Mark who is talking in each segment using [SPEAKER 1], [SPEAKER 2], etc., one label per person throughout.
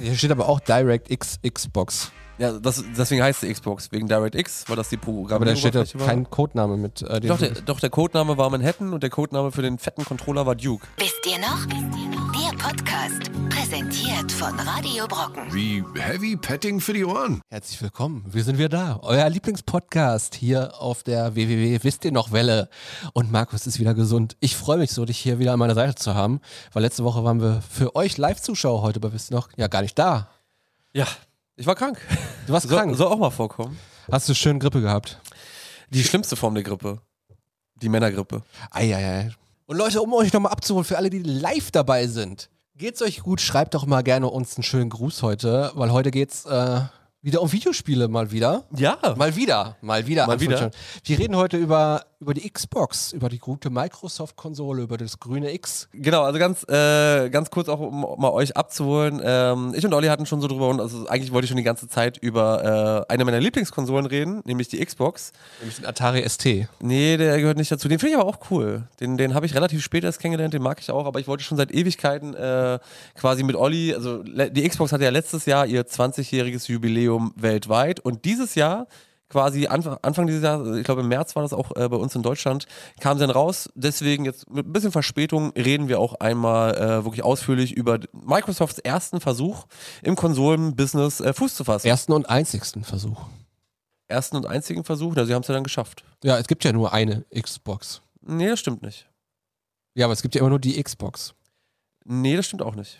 [SPEAKER 1] Hier steht aber auch DirectX Xbox.
[SPEAKER 2] Ja, das, deswegen heißt sie Xbox, wegen DirectX, weil das die Programme
[SPEAKER 1] Aber da steht ja kein Codename mit.
[SPEAKER 2] Äh, doch, der, doch, der Codename war Manhattan und der Codename für den fetten Controller war Duke.
[SPEAKER 3] Wisst ihr noch? Der Podcast, präsentiert von Radio Brocken.
[SPEAKER 4] Wie Heavy Petting für die Ohren.
[SPEAKER 1] Herzlich willkommen, wir sind wieder da. Euer Lieblingspodcast hier auf der www. Wisst ihr noch Welle. Und Markus ist wieder gesund. Ich freue mich so, dich hier wieder an meiner Seite zu haben, weil letzte Woche waren wir für euch Live-Zuschauer heute, aber wisst ihr noch, ja gar nicht da.
[SPEAKER 2] Ja, ich war krank.
[SPEAKER 1] Du warst krank?
[SPEAKER 2] Soll auch mal vorkommen.
[SPEAKER 1] Hast du schön Grippe gehabt?
[SPEAKER 2] Die schlimmste Form der Grippe. Die Männergrippe.
[SPEAKER 1] Eieiei. Und Leute, um euch nochmal abzuholen, für alle, die live dabei sind, geht's euch gut? Schreibt doch mal gerne uns einen schönen Gruß heute, weil heute geht's äh, wieder um Videospiele mal wieder.
[SPEAKER 2] Ja.
[SPEAKER 1] Mal wieder. Mal wieder.
[SPEAKER 2] Mal wieder.
[SPEAKER 1] Wir reden heute über, über die Xbox, über die gute Microsoft-Konsole, über das grüne X.
[SPEAKER 2] Genau, also ganz, äh, ganz kurz auch, um mal euch abzuholen. Ähm, ich und Olli hatten schon so drüber, und also eigentlich wollte ich schon die ganze Zeit über äh, eine meiner Lieblingskonsolen reden, nämlich die Xbox.
[SPEAKER 1] Nämlich den Atari ST.
[SPEAKER 2] Nee, der gehört nicht dazu. Den finde ich aber auch cool. Den, den habe ich relativ spät erst kennengelernt, den mag ich auch, aber ich wollte schon seit Ewigkeiten äh, quasi mit Olli, also die Xbox hatte ja letztes Jahr ihr 20-jähriges Jubiläum Jubiläum weltweit. Und dieses Jahr quasi Anfang, dieses Jahres, ich glaube im März war das auch äh, bei uns in Deutschland, kam sie dann raus. Deswegen jetzt mit ein bisschen Verspätung reden wir auch einmal äh, wirklich ausführlich über Microsofts ersten Versuch im Konsolenbusiness äh, Fuß zu fassen.
[SPEAKER 1] Ersten und einzigsten Versuch.
[SPEAKER 2] Ersten und einzigen Versuch, na, sie haben es ja dann geschafft.
[SPEAKER 1] Ja, es gibt ja nur eine Xbox.
[SPEAKER 2] Nee, das stimmt nicht.
[SPEAKER 1] Ja, aber es gibt ja immer nur die Xbox.
[SPEAKER 2] Nee, das stimmt auch nicht.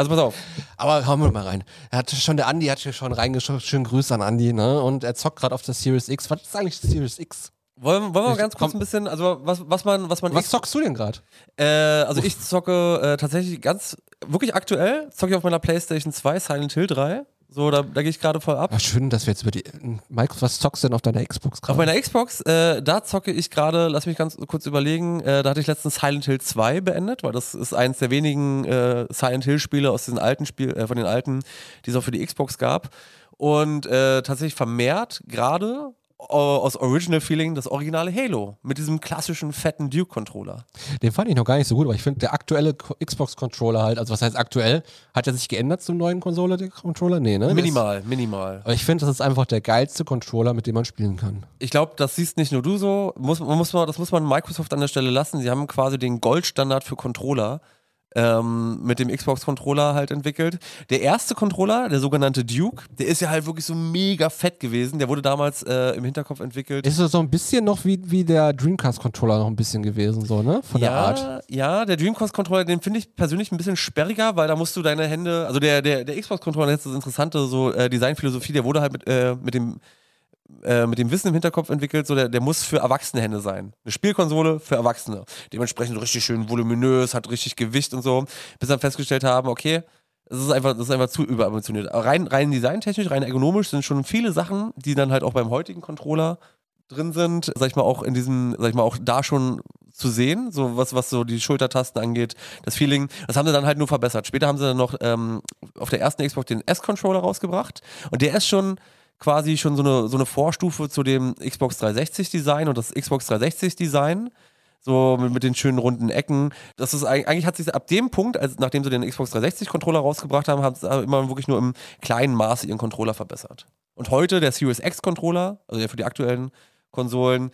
[SPEAKER 2] Also pass auf.
[SPEAKER 1] Aber hauen wir mal rein. Er hat schon, der Andi hat hier schon reingeschaut. Schönen Grüße an Andi, ne? Und er zockt gerade auf der Series X. Was ist eigentlich die Series X?
[SPEAKER 2] Wollen, wollen wir mal ganz kurz ein bisschen, also was, was man, was man.
[SPEAKER 1] Was zockst du denn gerade?
[SPEAKER 2] Äh, also ich zocke äh, tatsächlich ganz, wirklich aktuell, zocke ich auf meiner Playstation 2 Silent Hill 3. So, da, da gehe ich gerade voll ab.
[SPEAKER 1] Ach, schön, dass wir jetzt über die. Mike, was zockst du denn auf deiner Xbox gerade?
[SPEAKER 2] Auf meiner Xbox, äh, da zocke ich gerade, lass mich ganz kurz überlegen, äh, da hatte ich letztens Silent Hill 2 beendet, weil das ist eines der wenigen äh, Silent Hill-Spiele aus diesen alten Spiel, äh, von den alten, die es auch für die Xbox gab. Und äh, tatsächlich vermehrt gerade aus Original Feeling das originale Halo mit diesem klassischen fetten Duke-Controller.
[SPEAKER 1] Den fand ich noch gar nicht so gut, aber ich finde der aktuelle Xbox-Controller halt, also was heißt aktuell? Hat er sich geändert zum neuen Konsole, der Controller? Nee, ne?
[SPEAKER 2] Minimal, minimal.
[SPEAKER 1] Aber ich finde, das ist einfach der geilste Controller, mit dem man spielen kann.
[SPEAKER 2] Ich glaube, das siehst nicht nur du so. Muss, muss man, das muss man Microsoft an der Stelle lassen. Sie haben quasi den Goldstandard für Controller ähm, mit dem Xbox-Controller halt entwickelt. Der erste Controller, der sogenannte Duke, der ist ja halt wirklich so mega fett gewesen. Der wurde damals äh, im Hinterkopf entwickelt.
[SPEAKER 1] Ist so ein bisschen noch wie, wie der Dreamcast-Controller noch ein bisschen gewesen, so, ne? Von
[SPEAKER 2] ja,
[SPEAKER 1] der Art.
[SPEAKER 2] Ja, der Dreamcast-Controller, den finde ich persönlich ein bisschen sperriger, weil da musst du deine Hände, also der, der, der Xbox-Controller, das ist das interessante so äh, Designphilosophie, der wurde halt mit, äh, mit dem äh, mit dem Wissen im Hinterkopf entwickelt, so der, der muss für erwachsene Hände sein. Eine Spielkonsole für Erwachsene. Dementsprechend richtig schön voluminös, hat richtig Gewicht und so. Bis dann festgestellt haben, okay, das ist einfach, das ist einfach zu überambitioniert. Rein, rein designtechnisch, rein ergonomisch sind schon viele Sachen, die dann halt auch beim heutigen Controller drin sind, sag ich mal, auch in diesem, sag ich mal, auch da schon zu sehen, so was, was so die Schultertasten angeht, das Feeling, das haben sie dann halt nur verbessert. Später haben sie dann noch ähm, auf der ersten Xbox den S-Controller rausgebracht und der ist schon, quasi schon so eine, so eine Vorstufe zu dem Xbox 360 Design und das Xbox 360 Design. So mit, mit den schönen runden Ecken. Das ist eigentlich hat sich ab dem Punkt, als nachdem sie den Xbox 360 Controller rausgebracht haben, haben sie immer wirklich nur im kleinen Maße ihren Controller verbessert. Und heute der Series X Controller, also der für die aktuellen Konsolen,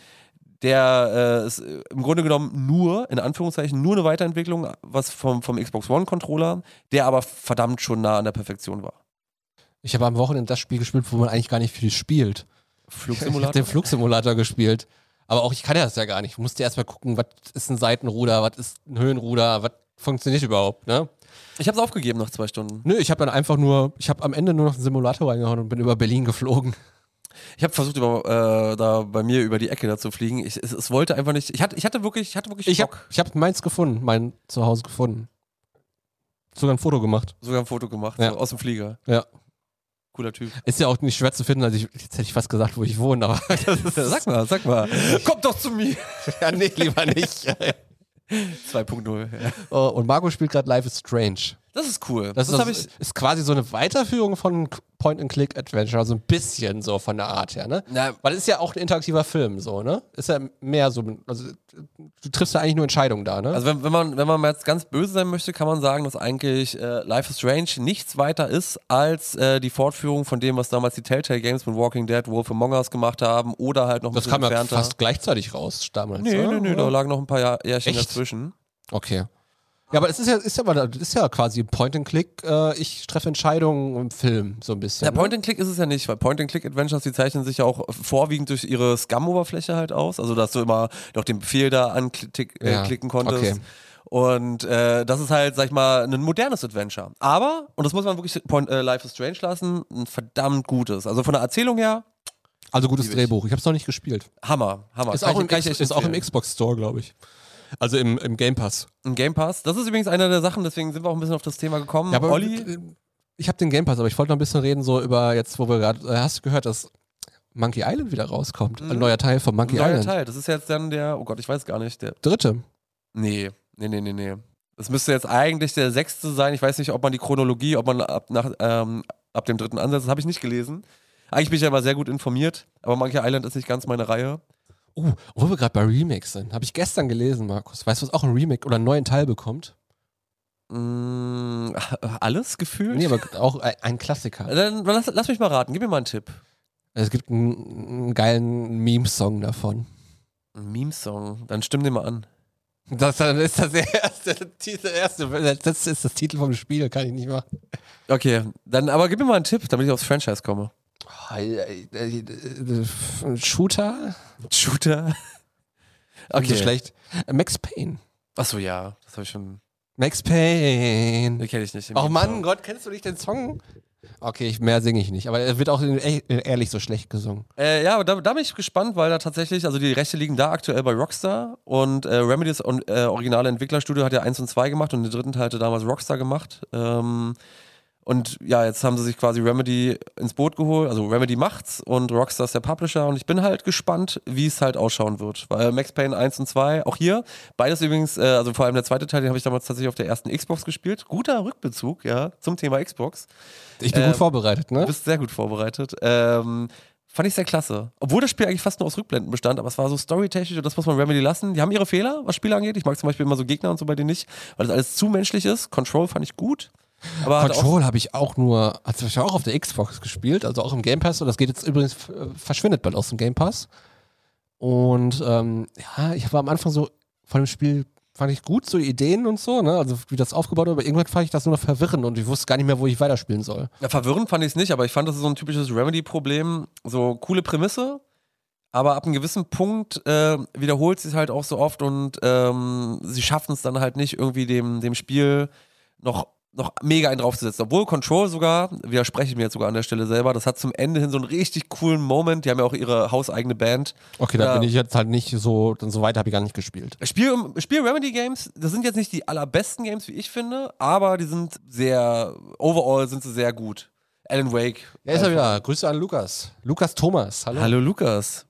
[SPEAKER 2] der äh, ist im Grunde genommen nur, in Anführungszeichen, nur eine Weiterentwicklung was vom, vom Xbox One Controller, der aber verdammt schon nah an der Perfektion war.
[SPEAKER 1] Ich habe am Wochenende das Spiel gespielt, wo man eigentlich gar nicht viel spielt.
[SPEAKER 2] Flugsimulator?
[SPEAKER 1] Ich habe den Flugsimulator gespielt. Aber auch ich kann ja das ja gar nicht. Ich musste erst mal gucken, was ist ein Seitenruder, was ist ein Höhenruder, was funktioniert überhaupt, ne?
[SPEAKER 2] Ich habe es aufgegeben nach zwei Stunden.
[SPEAKER 1] Nö, ich habe dann einfach nur, ich habe am Ende nur noch einen Simulator reingehauen und bin über Berlin geflogen.
[SPEAKER 2] Ich habe versucht, über, äh, da bei mir über die Ecke da zu fliegen. Ich, es, es, wollte einfach nicht. Ich hatte, ich hatte wirklich, ich hatte wirklich
[SPEAKER 1] Ich habe hab meins gefunden, mein Zuhause gefunden. Sogar ein Foto gemacht.
[SPEAKER 2] Sogar ein Foto gemacht,
[SPEAKER 1] ja.
[SPEAKER 2] so aus dem Flieger.
[SPEAKER 1] Ja.
[SPEAKER 2] Cooler Typ.
[SPEAKER 1] Ist ja auch nicht schwer zu finden. Also ich, jetzt hätte ich fast gesagt, wo ich wohne, aber
[SPEAKER 2] sag mal, sag mal. Kommt doch zu mir.
[SPEAKER 1] ja, nee, lieber nicht.
[SPEAKER 2] 2.0. Ja.
[SPEAKER 1] Oh, und Marco spielt gerade Life is Strange.
[SPEAKER 2] Das ist cool.
[SPEAKER 1] Das,
[SPEAKER 2] Das,
[SPEAKER 1] ist, ist quasi so eine Weiterführung von Point-and-Click-Adventure, so ein bisschen so von der Art her, ne?
[SPEAKER 2] Na,
[SPEAKER 1] Weil es ist ja auch ein interaktiver Film, so, ne? Ist ja mehr so, also du triffst ja eigentlich nur Entscheidungen da, ne?
[SPEAKER 2] Also wenn, wenn man wenn man mal jetzt ganz böse sein möchte, kann man sagen, dass eigentlich äh, Life is Strange nichts weiter ist als äh, die Fortführung von dem, was damals die Telltale Games mit Walking Dead, Wolf Among Us gemacht haben oder halt noch ein
[SPEAKER 1] das
[SPEAKER 2] bisschen
[SPEAKER 1] kam ja fast gleichzeitig raus damals.
[SPEAKER 2] Nee,
[SPEAKER 1] oder?
[SPEAKER 2] nee, nee, da lagen noch ein paar Jahr, Jährchen
[SPEAKER 1] Echt?
[SPEAKER 2] dazwischen.
[SPEAKER 1] Okay. Ja, aber es ist ja, ist ja, ist ja quasi Point-and-Click, äh, ich treffe Entscheidungen im Film, so ein bisschen.
[SPEAKER 2] Ja,
[SPEAKER 1] ne?
[SPEAKER 2] Point-and-Click ist es ja nicht, weil Point-and-Click-Adventures, die zeichnen sich ja auch vorwiegend durch ihre Scum-Oberfläche halt aus. Also, dass du immer noch den Befehl da anklicken äh,
[SPEAKER 1] Ja,
[SPEAKER 2] konntest.
[SPEAKER 1] okay.
[SPEAKER 2] Und äh, das ist halt, sag ich mal, ein modernes Adventure. Aber, und das muss man wirklich Point, äh, Life is Strange lassen, ein verdammt gutes. Also von der Erzählung her,
[SPEAKER 1] Also gutes. Drehbuch. Ich habe es noch nicht gespielt.
[SPEAKER 2] Hammer, Hammer.
[SPEAKER 1] Ist, auch im, ist auch im. Xbox Store, glaube ich. Also im, im Game Pass.
[SPEAKER 2] Im Game Pass. Das ist übrigens eine der Sachen, deswegen sind wir auch ein bisschen auf das Thema gekommen.
[SPEAKER 1] Ja, aber
[SPEAKER 2] Olli,
[SPEAKER 1] äh, ich habe den Game Pass, aber ich wollte noch ein bisschen reden, so über jetzt, wo wir gerade. Äh, hast du gehört, dass Monkey Island wieder rauskommt? Ein neuer Teil von Monkey
[SPEAKER 2] Mhm. neuer
[SPEAKER 1] Island.
[SPEAKER 2] Teil. Das ist jetzt dann der, oh Gott, ich weiß gar nicht, der
[SPEAKER 1] Dritte.
[SPEAKER 2] Nee, nee, nee, nee, nee. Das müsste jetzt eigentlich der sechste sein. Ich weiß nicht, ob man die Chronologie, ob man ab, nach, ähm, ab dem dritten ansetzt. Das habe ich nicht gelesen. Eigentlich bin ich ja immer sehr gut informiert, aber Monkey Island ist nicht ganz meine Reihe.
[SPEAKER 1] Oh, wo wir gerade bei Remakes sind. Habe ich gestern gelesen, Markus. Weißt du, was auch ein Remake oder einen neuen Teil bekommt?
[SPEAKER 2] Mm, alles gefühlt?
[SPEAKER 1] Nee, aber auch ein, Klassiker.
[SPEAKER 2] Dann lass, lass mich mal raten, gib mir mal einen Tipp.
[SPEAKER 1] Es gibt einen, einen geilen Meme-Song davon.
[SPEAKER 2] Ein Meme-Song, dann stimm den mal an.
[SPEAKER 1] Das ist das erste, Titel, erste, das ist das Titel vom Spiel, kann ich nicht machen.
[SPEAKER 2] Okay, dann aber gib mir mal einen Tipp, damit ich aufs Franchise komme.
[SPEAKER 1] Shooter?
[SPEAKER 2] Shooter.
[SPEAKER 1] Okay. So schlecht. Max Payne.
[SPEAKER 2] Achso, ja, das habe ich schon.
[SPEAKER 1] Max Payne.
[SPEAKER 2] Den kenne ich nicht.
[SPEAKER 1] Oh. Mann, Gott, kennst du nicht den Song? Okay, ich, mehr singe ich nicht. Aber er wird auch ehrlich so schlecht gesungen.
[SPEAKER 2] Äh, ja, aber da, da bin ich gespannt, weil da tatsächlich, also die Rechte liegen da aktuell bei Rockstar und äh, Remedys on, äh, originale Entwicklerstudio hat ja 1 und 2 gemacht und den dritten Teil hatte damals Rockstar gemacht. Ähm, und ja, jetzt haben sie sich quasi Remedy ins Boot geholt. Also Remedy macht's und Rockstar ist der Publisher und ich bin halt gespannt, wie es halt ausschauen wird. Weil Max Payne 1 und 2, auch hier, beides übrigens, äh, also vor allem der zweite Teil, den habe ich damals tatsächlich auf der ersten Xbox gespielt. Guter Rückbezug, ja, zum Thema Xbox.
[SPEAKER 1] Ich bin
[SPEAKER 2] Ähm,
[SPEAKER 1] gut vorbereitet, ne?
[SPEAKER 2] Du bist sehr gut vorbereitet. Ähm, fand ich sehr klasse. Obwohl das Spiel eigentlich fast nur aus Rückblenden bestand, aber es war so storytechnisch und das muss man Remedy lassen. Die haben ihre Fehler, was Spiele angeht. Ich mag zum Beispiel immer so Gegner und so bei denen nicht, weil das alles zu menschlich ist. Control fand ich gut. Aber hat
[SPEAKER 1] Control habe ich auch nur, also ich auch auf der Xbox gespielt, also auch im Game Pass. Und das geht jetzt übrigens, äh, verschwindet bald aus dem Game Pass. Und ähm, ja, ich war am Anfang so von dem Spiel, fand ich gut, so Ideen und so, ne? Also wie das aufgebaut wird, aber irgendwann fand ich das nur noch verwirrend und ich wusste gar nicht mehr, wo ich weiterspielen soll.
[SPEAKER 2] ja, verwirrend fand ich es nicht, aber ich fand, das ist so ein typisches Remedy-Problem. So coole Prämisse, aber ab einem gewissen Punkt äh, wiederholt sie es halt auch so oft und ähm, sie schaffen es dann halt nicht, irgendwie dem, dem Spiel noch noch mega einen draufzusetzen. Obwohl Control sogar, widerspreche ich mir jetzt sogar an der Stelle selber, das hat zum Ende hin so einen richtig coolen Moment. Die haben ja auch ihre hauseigene Band.
[SPEAKER 1] Okay, da bin ich jetzt halt nicht so, dann so weit habe ich gar nicht gespielt.
[SPEAKER 2] Spiel, Spiel Remedy Games, das sind jetzt nicht die allerbesten Games, wie ich finde, aber die sind sehr, overall sind sie sehr gut. Alan Wake.
[SPEAKER 1] Ja, ist er wieder. Grüße an Lukas. Lukas Thomas. Hallo.
[SPEAKER 2] Hallo Lukas.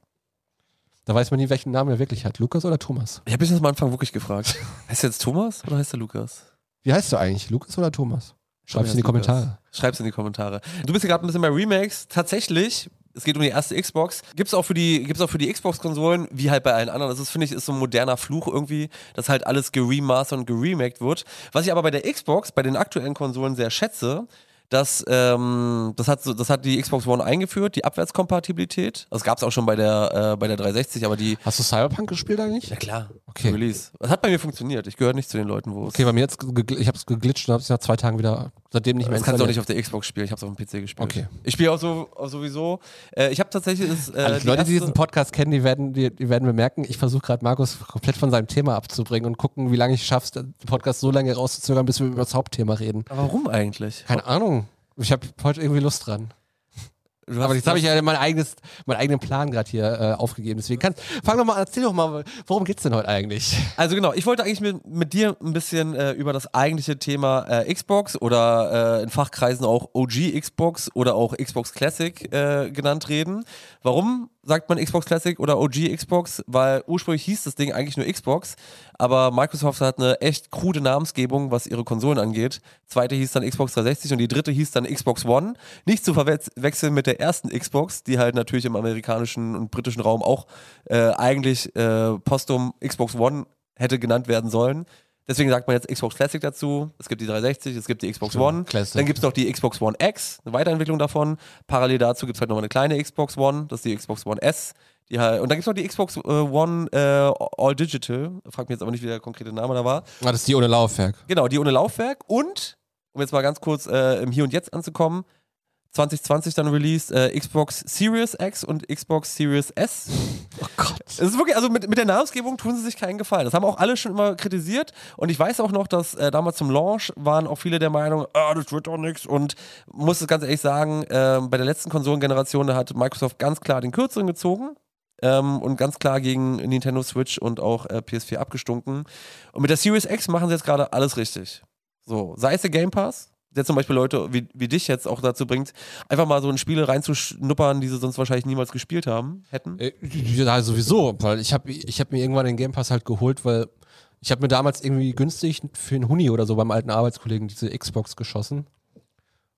[SPEAKER 1] Da weiß man nie, welchen Namen er wirklich hat. Lukas oder Thomas?
[SPEAKER 2] Ich habe mich das am Anfang wirklich gefragt. heißt er jetzt Thomas oder heißt er Lukas?
[SPEAKER 1] Wie heißt du eigentlich? Lukas oder Thomas? Schreib's in die. Kommentare.
[SPEAKER 2] Schreib's in die Kommentare. Du bist ja gerade ein bisschen bei Remakes. Tatsächlich, es geht um die erste Xbox. Gibt's auch für die, gibt's auch für die Xbox-Konsolen, wie halt bei allen anderen. Das ist, finde ich, ist so ein moderner Fluch irgendwie, dass halt alles geremastert und geremaked wird. Was ich aber bei der Xbox, bei den aktuellen Konsolen sehr schätze, dass ähm, das hat so, das hat die Xbox One eingeführt, die Abwärtskompatibilität. Das gab's auch schon bei der äh, bei der 360, aber die
[SPEAKER 1] Hast du Cyberpunk gespielt eigentlich?
[SPEAKER 2] ja klar,
[SPEAKER 1] Okay.
[SPEAKER 2] Release. Das hat bei mir funktioniert. Ich gehöre nicht zu den Leuten, wo es
[SPEAKER 1] Okay, bei mir jetzt, ich habe es geglitscht und habe es nach zwei Tagen wieder, seitdem nicht mehr
[SPEAKER 2] Das kannst du auch nicht auf der Xbox spielen, ich habe es auf dem PC gespielt.
[SPEAKER 1] Okay.
[SPEAKER 2] Ich spiele auch so auch sowieso. Äh, ich habe tatsächlich das, äh,
[SPEAKER 1] Alle
[SPEAKER 2] die
[SPEAKER 1] Leute, die diesen Podcast kennen, die werden, die, die werden bemerken, ich versuche gerade Markus komplett von seinem Thema abzubringen und gucken, wie lange ich schaff's, den Podcast so lange rauszuzögern, bis wir über das Hauptthema reden.
[SPEAKER 2] Aber warum eigentlich?
[SPEAKER 1] Keine Ahnung. Ich habe heute irgendwie Lust dran. Aber jetzt habe ich ja mein eigenes, meinen eigenen Plan gerade hier äh, aufgegeben. Deswegen kannst, fang doch mal an, erzähl doch mal, worum geht's denn heute eigentlich?
[SPEAKER 2] Also genau, ich wollte eigentlich mit, mit dir ein bisschen äh, über das eigentliche Thema äh, Xbox oder äh, in Fachkreisen auch OG Xbox oder auch Xbox Classic äh, genannt reden. Warum sagt man Xbox Classic oder OG Xbox, weil ursprünglich hieß das Ding eigentlich nur Xbox, aber Microsoft hat eine echt krude Namensgebung, was ihre Konsolen angeht. Zweite hieß dann Xbox 360 und die dritte hieß dann Xbox One. Nicht zu verwechseln mit der ersten Xbox, die halt natürlich im amerikanischen und britischen Raum auch äh, eigentlich äh, postum Xbox One hätte genannt werden sollen. Deswegen sagt man jetzt Xbox Classic dazu. Es gibt die 360, es gibt die Xbox
[SPEAKER 1] Stimmt,
[SPEAKER 2] One.
[SPEAKER 1] Classic.
[SPEAKER 2] Dann gibt es noch die Xbox One X, eine Weiterentwicklung davon. Parallel dazu gibt es halt noch eine kleine Xbox One, das ist die Xbox One S. Die halt, und dann gibt es noch die Xbox äh, One äh, All Digital. Frag mich jetzt aber nicht, wie der konkrete Name da war.
[SPEAKER 1] Ah, das ist die ohne Laufwerk.
[SPEAKER 2] Genau, die ohne Laufwerk. Und, um jetzt mal ganz kurz äh, im Hier und Jetzt anzukommen, 2020 dann released äh, Xbox Series X und Xbox Series S.
[SPEAKER 1] Oh Gott.
[SPEAKER 2] Es ist wirklich, also mit, mit der Namensgebung tun sie sich keinen Gefallen. Das haben auch alle schon immer kritisiert. Und ich weiß auch noch, dass äh, damals zum Launch waren auch viele der Meinung, ah, das wird doch nichts. Und muss es ganz ehrlich sagen, äh, bei der letzten Konsolengeneration, da hat Microsoft ganz klar den Kürzeren gezogen. Ähm, und ganz klar gegen Nintendo Switch und auch äh, PS4 abgestunken. Und mit der Series X machen sie jetzt gerade alles richtig. So, sei es der Game Pass, der zum Beispiel Leute wie, wie dich jetzt auch dazu bringt, einfach mal so in Spiele reinzuschnuppern, die sie sonst wahrscheinlich niemals gespielt haben, hätten.
[SPEAKER 1] Äh, Ja, sowieso, weil ich habe ich hab mir irgendwann den Game Pass halt geholt, weil ich habe mir damals irgendwie günstig für einen Huni oder so beim alten Arbeitskollegen diese Xbox geschossen.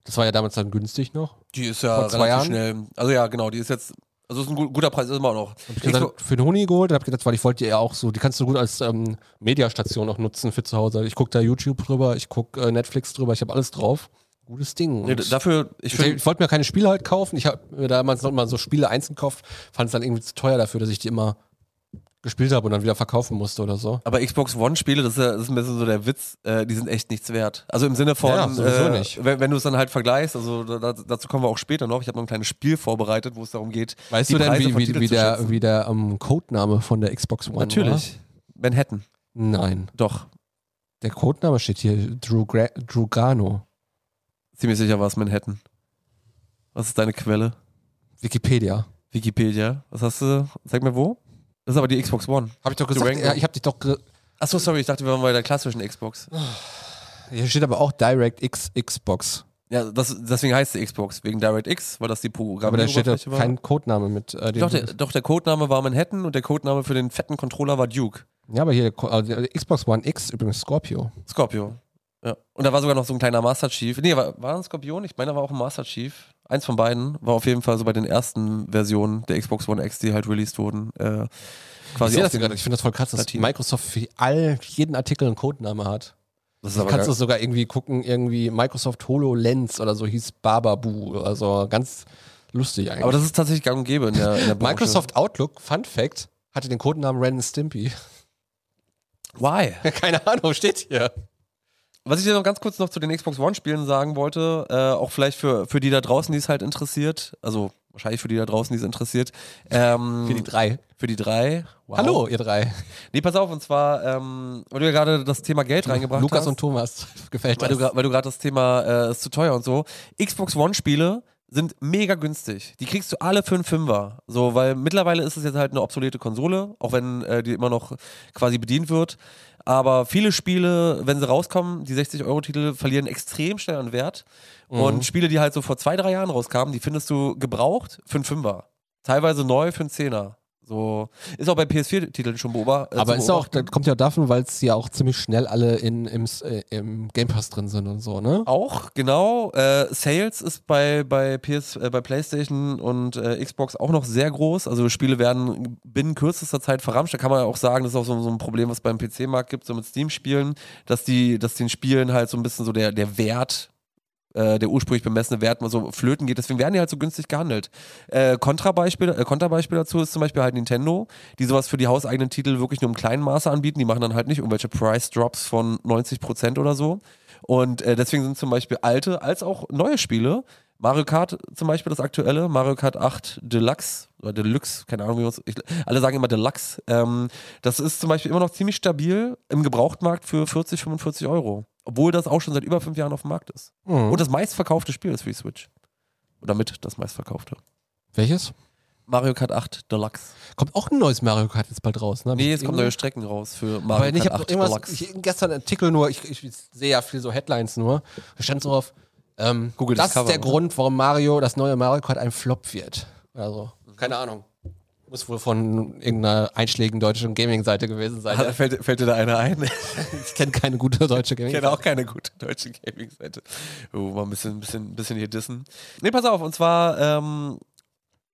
[SPEAKER 1] Das war ja damals dann günstig noch.
[SPEAKER 2] Die ist ja
[SPEAKER 1] Vor zwei
[SPEAKER 2] relativ
[SPEAKER 1] Jahren?
[SPEAKER 2] schnell. Also ja, genau, die ist jetzt, also ist ein gu- guter Preis, ist immer noch.
[SPEAKER 1] Hab ich dann für einen Huni geholt, hab gedacht, weil ich wollte die ja auch so, die kannst du gut als ähm, Mediastation auch nutzen für zu Hause. Ich gucke da YouTube drüber, ich gucke äh, Netflix drüber, ich habe alles drauf. Gutes Ding.
[SPEAKER 2] Nee, dafür, ich
[SPEAKER 1] ich, ich wollte mir keine Spiele halt kaufen. Ich habe mir damals noch mal so Spiele einzeln gekauft, fand es dann irgendwie zu teuer dafür, dass ich die immer gespielt habe und dann wieder verkaufen musste oder so.
[SPEAKER 2] aber Xbox One-Spiele, das, ist ja- das ist ein bisschen so der Witz, äh, die sind echt nichts wert. Also im Sinne von,
[SPEAKER 1] Ja,
[SPEAKER 2] äh, wenn, wenn du es dann halt vergleichst, also da, dazu kommen wir auch später noch. Ich habe noch ein kleines Spiel vorbereitet, wo es darum geht,
[SPEAKER 1] Weißt du denn, wie, wie, wie der, wie der ähm, Codename von der Xbox One
[SPEAKER 2] Natürlich. Manhattan,
[SPEAKER 1] war? Nein.
[SPEAKER 2] doch.
[SPEAKER 1] Der Codename steht hier, Drew Gra Drugano.
[SPEAKER 2] Ziemlich sicher war es Manhattan. Was ist deine Quelle?
[SPEAKER 1] Wikipedia.
[SPEAKER 2] Wikipedia. Was hast du? Sag mir wo? Das ist aber die Xbox One.
[SPEAKER 1] Habe ich doch gesagt? Ja, ich habe dich doch. ge-
[SPEAKER 2] Achso, sorry, ich dachte, wir waren bei der klassischen Xbox.
[SPEAKER 1] Hier steht aber auch DirectX Xbox.
[SPEAKER 2] Ja, das, deswegen heißt sie Xbox, wegen DirectX, weil das die Programme
[SPEAKER 1] Aber da steht da kein Codename mit. Äh,
[SPEAKER 2] Doch der, doch, der Codename war Manhattan und der Codename für den fetten Controller war Duke.
[SPEAKER 1] ja, aber hier äh, der Xbox One X übrigens Scorpio.
[SPEAKER 2] Scorpio. Ja. Und da war sogar noch so ein kleiner Master Chief. Nee, war, war ein Skorpion? Ich meine, da war auch ein Master Chief. Eins von beiden war auf jeden Fall so bei den ersten Versionen der Xbox One X, die halt released wurden. Äh,
[SPEAKER 1] Ich,
[SPEAKER 2] quasi
[SPEAKER 1] sehe
[SPEAKER 2] auf
[SPEAKER 1] das gerade. ich finde das voll krass, dass
[SPEAKER 2] Platinen.
[SPEAKER 1] Microsoft für all, jeden Artikel einen Codename hat.
[SPEAKER 2] das ist
[SPEAKER 1] Du kannst du sogar irgendwie gucken, irgendwie Microsoft HoloLens oder so hieß Bababu. Also ganz lustig eigentlich.
[SPEAKER 2] aber das ist tatsächlich gang und gäbe in der, in der.
[SPEAKER 1] Microsoft Outlook, Fun Fact, hatte den Codenamen Ren Stimpy.
[SPEAKER 2] Why?
[SPEAKER 1] Keine Ahnung, steht hier.
[SPEAKER 2] Was ich dir noch ganz kurz noch zu den Xbox One-Spielen sagen wollte, äh, auch vielleicht für, für die da draußen, die es halt interessiert, also wahrscheinlich für die da draußen, die es interessiert, ähm,
[SPEAKER 1] Für die drei.
[SPEAKER 2] für die drei. Wow.
[SPEAKER 1] Hallo, ihr drei.
[SPEAKER 2] Nee, pass auf, und zwar, ähm, weil du ja gerade das Thema Geld reingebracht
[SPEAKER 1] Lukas
[SPEAKER 2] hast.
[SPEAKER 1] und Thomas. Gefällt
[SPEAKER 2] weil
[SPEAKER 1] das.
[SPEAKER 2] du, weil du gerade das Thema äh, ist zu teuer und so. Xbox One-Spiele sind mega günstig. Die kriegst du alle für einen Fünfer. So, weil mittlerweile ist es jetzt halt eine obsolete Konsole, auch wenn äh, die immer noch quasi bedient wird. Aber viele Spiele, wenn sie rauskommen, die 60-Euro-Titel verlieren extrem schnell an Wert.
[SPEAKER 1] Mhm.
[SPEAKER 2] Und Spiele, die halt so vor zwei, drei Jahren rauskamen, die findest du gebraucht für einen Fünfer. Teilweise neu für einen Zehner. So, ist auch bei PS4-Titeln schon beobachtet.
[SPEAKER 1] Aber ist auch, das kommt ja davon, weil es ja auch ziemlich schnell alle in, im, äh, im Game Pass drin sind und so, ne?
[SPEAKER 2] Auch, genau. Äh, Sales ist bei, bei, PS, äh, bei PlayStation und äh, Xbox auch noch sehr groß. Also Spiele werden binnen kürzester Zeit verramscht. Da kann man ja auch sagen, das ist auch so, so ein Problem, was beim PC-Markt gibt, so mit Steam-Spielen, dass die, dass den Spielen halt so ein bisschen so der, der Wert äh, der ursprünglich bemessene Wert mal so flöten geht. Deswegen werden die halt so günstig gehandelt. Äh, Kontrabeispiel, äh, Konterbeispiel dazu ist zum Beispiel halt Nintendo, die sowas für die hauseigenen Titel wirklich nur im kleinen Maße anbieten. Die machen dann halt nicht irgendwelche Price Drops von 90% oder so. Und äh, deswegen sind zum Beispiel alte als auch neue Spiele, Mario Kart zum Beispiel das aktuelle, Mario Kart 8 Deluxe oder Deluxe, keine Ahnung, wie man es. Alle sagen immer Deluxe. Ähm, das ist zum Beispiel immer noch ziemlich stabil im Gebrauchtmarkt für 40, 45 Euro. Obwohl das auch schon seit über fünf Jahren auf dem Markt ist.
[SPEAKER 1] Mhm.
[SPEAKER 2] Und das meistverkaufte Spiel ist für die Switch. Oder mit das meistverkaufte.
[SPEAKER 1] Welches?
[SPEAKER 2] Mario Kart 8 Deluxe.
[SPEAKER 1] Kommt auch ein neues Mario Kart jetzt bald raus, ne? Hab
[SPEAKER 2] Nee,
[SPEAKER 1] ich
[SPEAKER 2] jetzt kommen neue Strecken raus für Mario
[SPEAKER 1] ich
[SPEAKER 2] Kart
[SPEAKER 1] habe
[SPEAKER 2] 8
[SPEAKER 1] irgendwas,
[SPEAKER 2] Deluxe.
[SPEAKER 1] ich, gestern einen Artikel nur, ich, ich sehe ja viel so Headlines nur, da stand so auf, ähm,
[SPEAKER 2] Google
[SPEAKER 1] das
[SPEAKER 2] das Cover,
[SPEAKER 1] ist der
[SPEAKER 2] oder?
[SPEAKER 1] Grund, warum Mario, das neue Mario Kart ein Flop wird. Also, keine Ahnung. Muss wohl von irgendeiner einschlägigen deutschen Gaming-Seite gewesen sein.
[SPEAKER 2] Hat- Fällt, fällt dir da einer ein?
[SPEAKER 1] Ich kenne keine gute deutsche
[SPEAKER 2] Ich
[SPEAKER 1] Gaming-Seite.
[SPEAKER 2] kenne auch keine gute deutsche Gaming-Seite. Oh, mal ein bisschen, bisschen, bisschen hier dissen. Nee, pass auf, und zwar, ähm,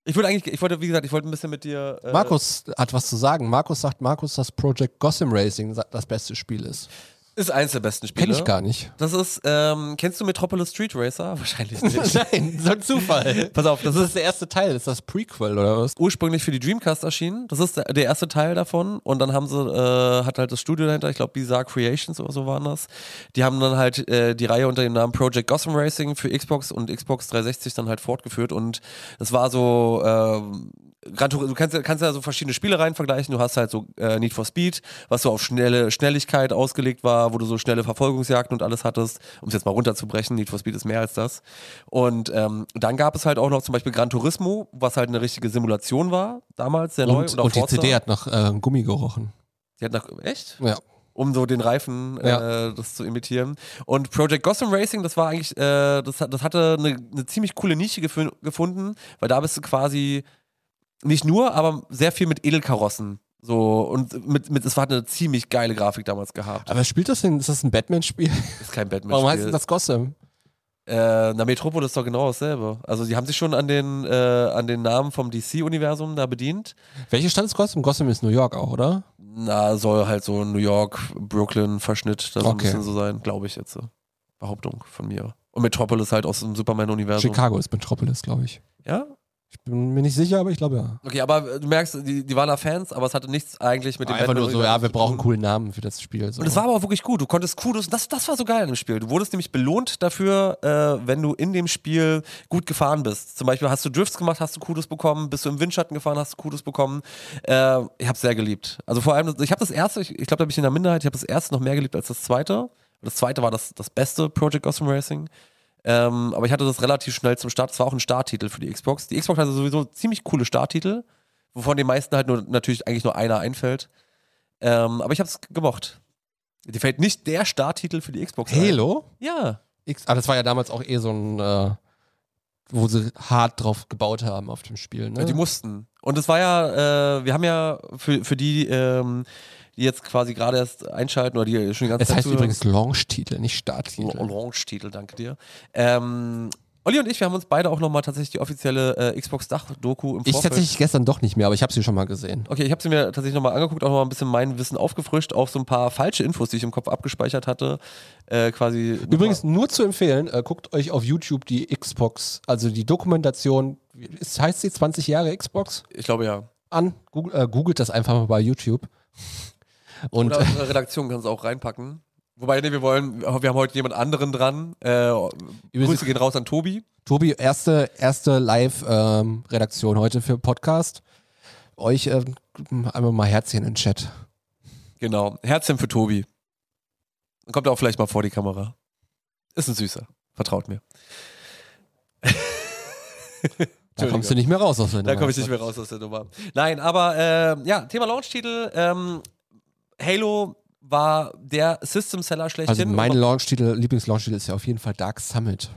[SPEAKER 2] ich wollte eigentlich, ich wollte, wie gesagt, ich wollte ein bisschen mit dir. Äh,
[SPEAKER 1] Markus hat was zu sagen. Markus sagt Markus, dass Project Gotham Racing das beste Spiel ist.
[SPEAKER 2] Ist eins der besten Spiele.
[SPEAKER 1] Kenne ich gar nicht.
[SPEAKER 2] Das ist, ähm, kennst du Metropolis Street Racer? Wahrscheinlich nicht.
[SPEAKER 1] Nein, so ein Zufall.
[SPEAKER 2] Pass auf, das ist
[SPEAKER 1] der erste Teil. Ist das Prequel oder was?
[SPEAKER 2] ursprünglich für die Dreamcast erschienen. Das ist der, der erste Teil davon. Und dann haben sie, äh, hat halt das Studio dahinter, ich glaube Bizarre Creations oder so waren das. Die haben dann halt äh, die Reihe unter dem Namen Project Gotham Racing für Xbox und Xbox 360 dann halt fortgeführt. Und das war so, ähm, Gran Tur- du kannst, ja- kannst ja so verschiedene Spielereien vergleichen. Du hast halt so äh, Need for Speed, was so auf schnelle Schnelligkeit ausgelegt war, wo du so schnelle Verfolgungsjagden und alles hattest, um es jetzt mal runterzubrechen. Need for Speed ist mehr als das. Und ähm, dann gab es halt auch noch zum Beispiel Gran Turismo, was halt eine richtige Simulation war, damals, sehr neu.
[SPEAKER 1] Und, und die
[SPEAKER 2] Forza.
[SPEAKER 1] CD hat nach äh, Gummi gerochen.
[SPEAKER 2] Die hat nach, echt?
[SPEAKER 1] Ja.
[SPEAKER 2] um so den Reifen
[SPEAKER 1] Ja.
[SPEAKER 2] äh, das zu imitieren. Und Project Gotham Racing, das war eigentlich, äh, das, das hatte eine, eine ziemlich coole Nische gefunden, weil da bist du quasi nicht nur, aber sehr viel mit Edelkarossen. So, und mit, mit, es war eine ziemlich geile Grafik damals gehabt.
[SPEAKER 1] Aber spielt das denn, ist das ein Batman-Spiel?
[SPEAKER 2] ist kein Batman.
[SPEAKER 1] Warum heißt denn das Gotham?
[SPEAKER 2] Äh, na, Metropolis ist doch genau dasselbe. Also, die haben sich schon an den, äh, an den Namen vom DC-Universum da bedient.
[SPEAKER 1] Welche Stadt ist Gotham? Gotham ist New York auch, oder?
[SPEAKER 2] Na, soll halt so New York, Brooklyn-Verschnitt da so ein
[SPEAKER 1] Okay.
[SPEAKER 2] bisschen so sein, glaube ich jetzt. so. Behauptung von mir. Und Metropolis halt aus dem Superman-Universum.
[SPEAKER 1] Chicago ist Metropolis, glaube ich.
[SPEAKER 2] Ja?
[SPEAKER 1] Ich bin mir nicht sicher, aber ich glaube ja.
[SPEAKER 2] Okay, aber äh, du merkst, die, die waren da Fans, aber es hatte nichts eigentlich mit dem
[SPEAKER 1] Einfach nur so, ja, wir brauchen einen coolen Namen für das Spiel. So.
[SPEAKER 2] Und es war aber auch wirklich gut. Du konntest Kudos, das, das war so geil dem Spiel. Du wurdest nämlich belohnt dafür, äh, wenn du in dem Spiel gut gefahren bist. Zum Beispiel hast du Drifts gemacht, hast du Kudos bekommen, bist du im Windschatten gefahren, hast du Kudos bekommen. Äh, ich habe sehr geliebt. Also vor allem, ich habe das erste, ich, ich glaube, da bin ich in der Minderheit, ich habe das erste noch mehr geliebt als das zweite. Das zweite war das, das beste Project Gotham Racing. Ähm, aber ich hatte das relativ schnell zum Start. Es war auch ein Starttitel für die Xbox. Die Xbox hatte sowieso ziemlich coole Starttitel, wovon den meisten halt nur natürlich eigentlich nur einer einfällt. Ähm, aber ich habe es gemocht. Dir fällt nicht der Starttitel für die Xbox ein.
[SPEAKER 1] Halo?
[SPEAKER 2] Ja.
[SPEAKER 1] X, ah, das war ja damals auch eh so ein, äh, wo sie hart drauf gebaut haben auf dem Spiel. Ne?
[SPEAKER 2] Die mussten. Und es war ja, äh, wir haben ja für, für die, ähm, die jetzt quasi gerade erst einschalten oder die schon die ganze
[SPEAKER 1] es
[SPEAKER 2] Zeit
[SPEAKER 1] heißt
[SPEAKER 2] zuhören-
[SPEAKER 1] übrigens Launch-Titel, nicht Starttitel.
[SPEAKER 2] Orange-Titel, danke dir. Ähm, Olli und ich, wir haben uns beide auch nochmal tatsächlich die offizielle äh, Xbox-Dach-Doku im
[SPEAKER 1] Ich
[SPEAKER 2] Vorfeld
[SPEAKER 1] tatsächlich gestern doch nicht mehr, aber ich habe sie schon mal gesehen.
[SPEAKER 2] Okay, ich habe sie mir tatsächlich nochmal angeguckt, auch nochmal ein bisschen mein Wissen aufgefrischt, auch so ein paar falsche Infos, die ich im Kopf abgespeichert hatte. Äh, quasi.
[SPEAKER 1] Übrigens nur zu empfehlen, äh, guckt euch auf YouTube die Xbox, also die Dokumentation, ist, heißt sie 20 Jahre Xbox
[SPEAKER 2] Ich glaube ja.
[SPEAKER 1] an. Google, äh, googelt das einfach mal bei YouTube. Und
[SPEAKER 2] Oder unsere Redaktion kann es auch reinpacken. Wobei, nee, wir wollen, wir haben heute jemand anderen dran. Äh, Grüße gehen raus an Tobi.
[SPEAKER 1] Tobi, erste, erste Live-Redaktion heute für Podcast. Euch äh, einmal mal Herzchen in den Chat.
[SPEAKER 2] Genau. Herzchen für Tobi. Dann kommt er auch vielleicht mal vor die Kamera. Ist ein Süßer. Vertraut mir.
[SPEAKER 1] Da kommst du nicht mehr raus aus der
[SPEAKER 2] Da
[SPEAKER 1] Nummer.
[SPEAKER 2] komme ich nicht mehr raus aus der Nummer. Nein, aber äh, ja, Thema Launch-Titel. Ähm, Halo war der System-Seller schlechthin.
[SPEAKER 1] Also mein Launch-Titel, Lieblings-Launch-Titel ist ja auf jeden Fall Dark Summit.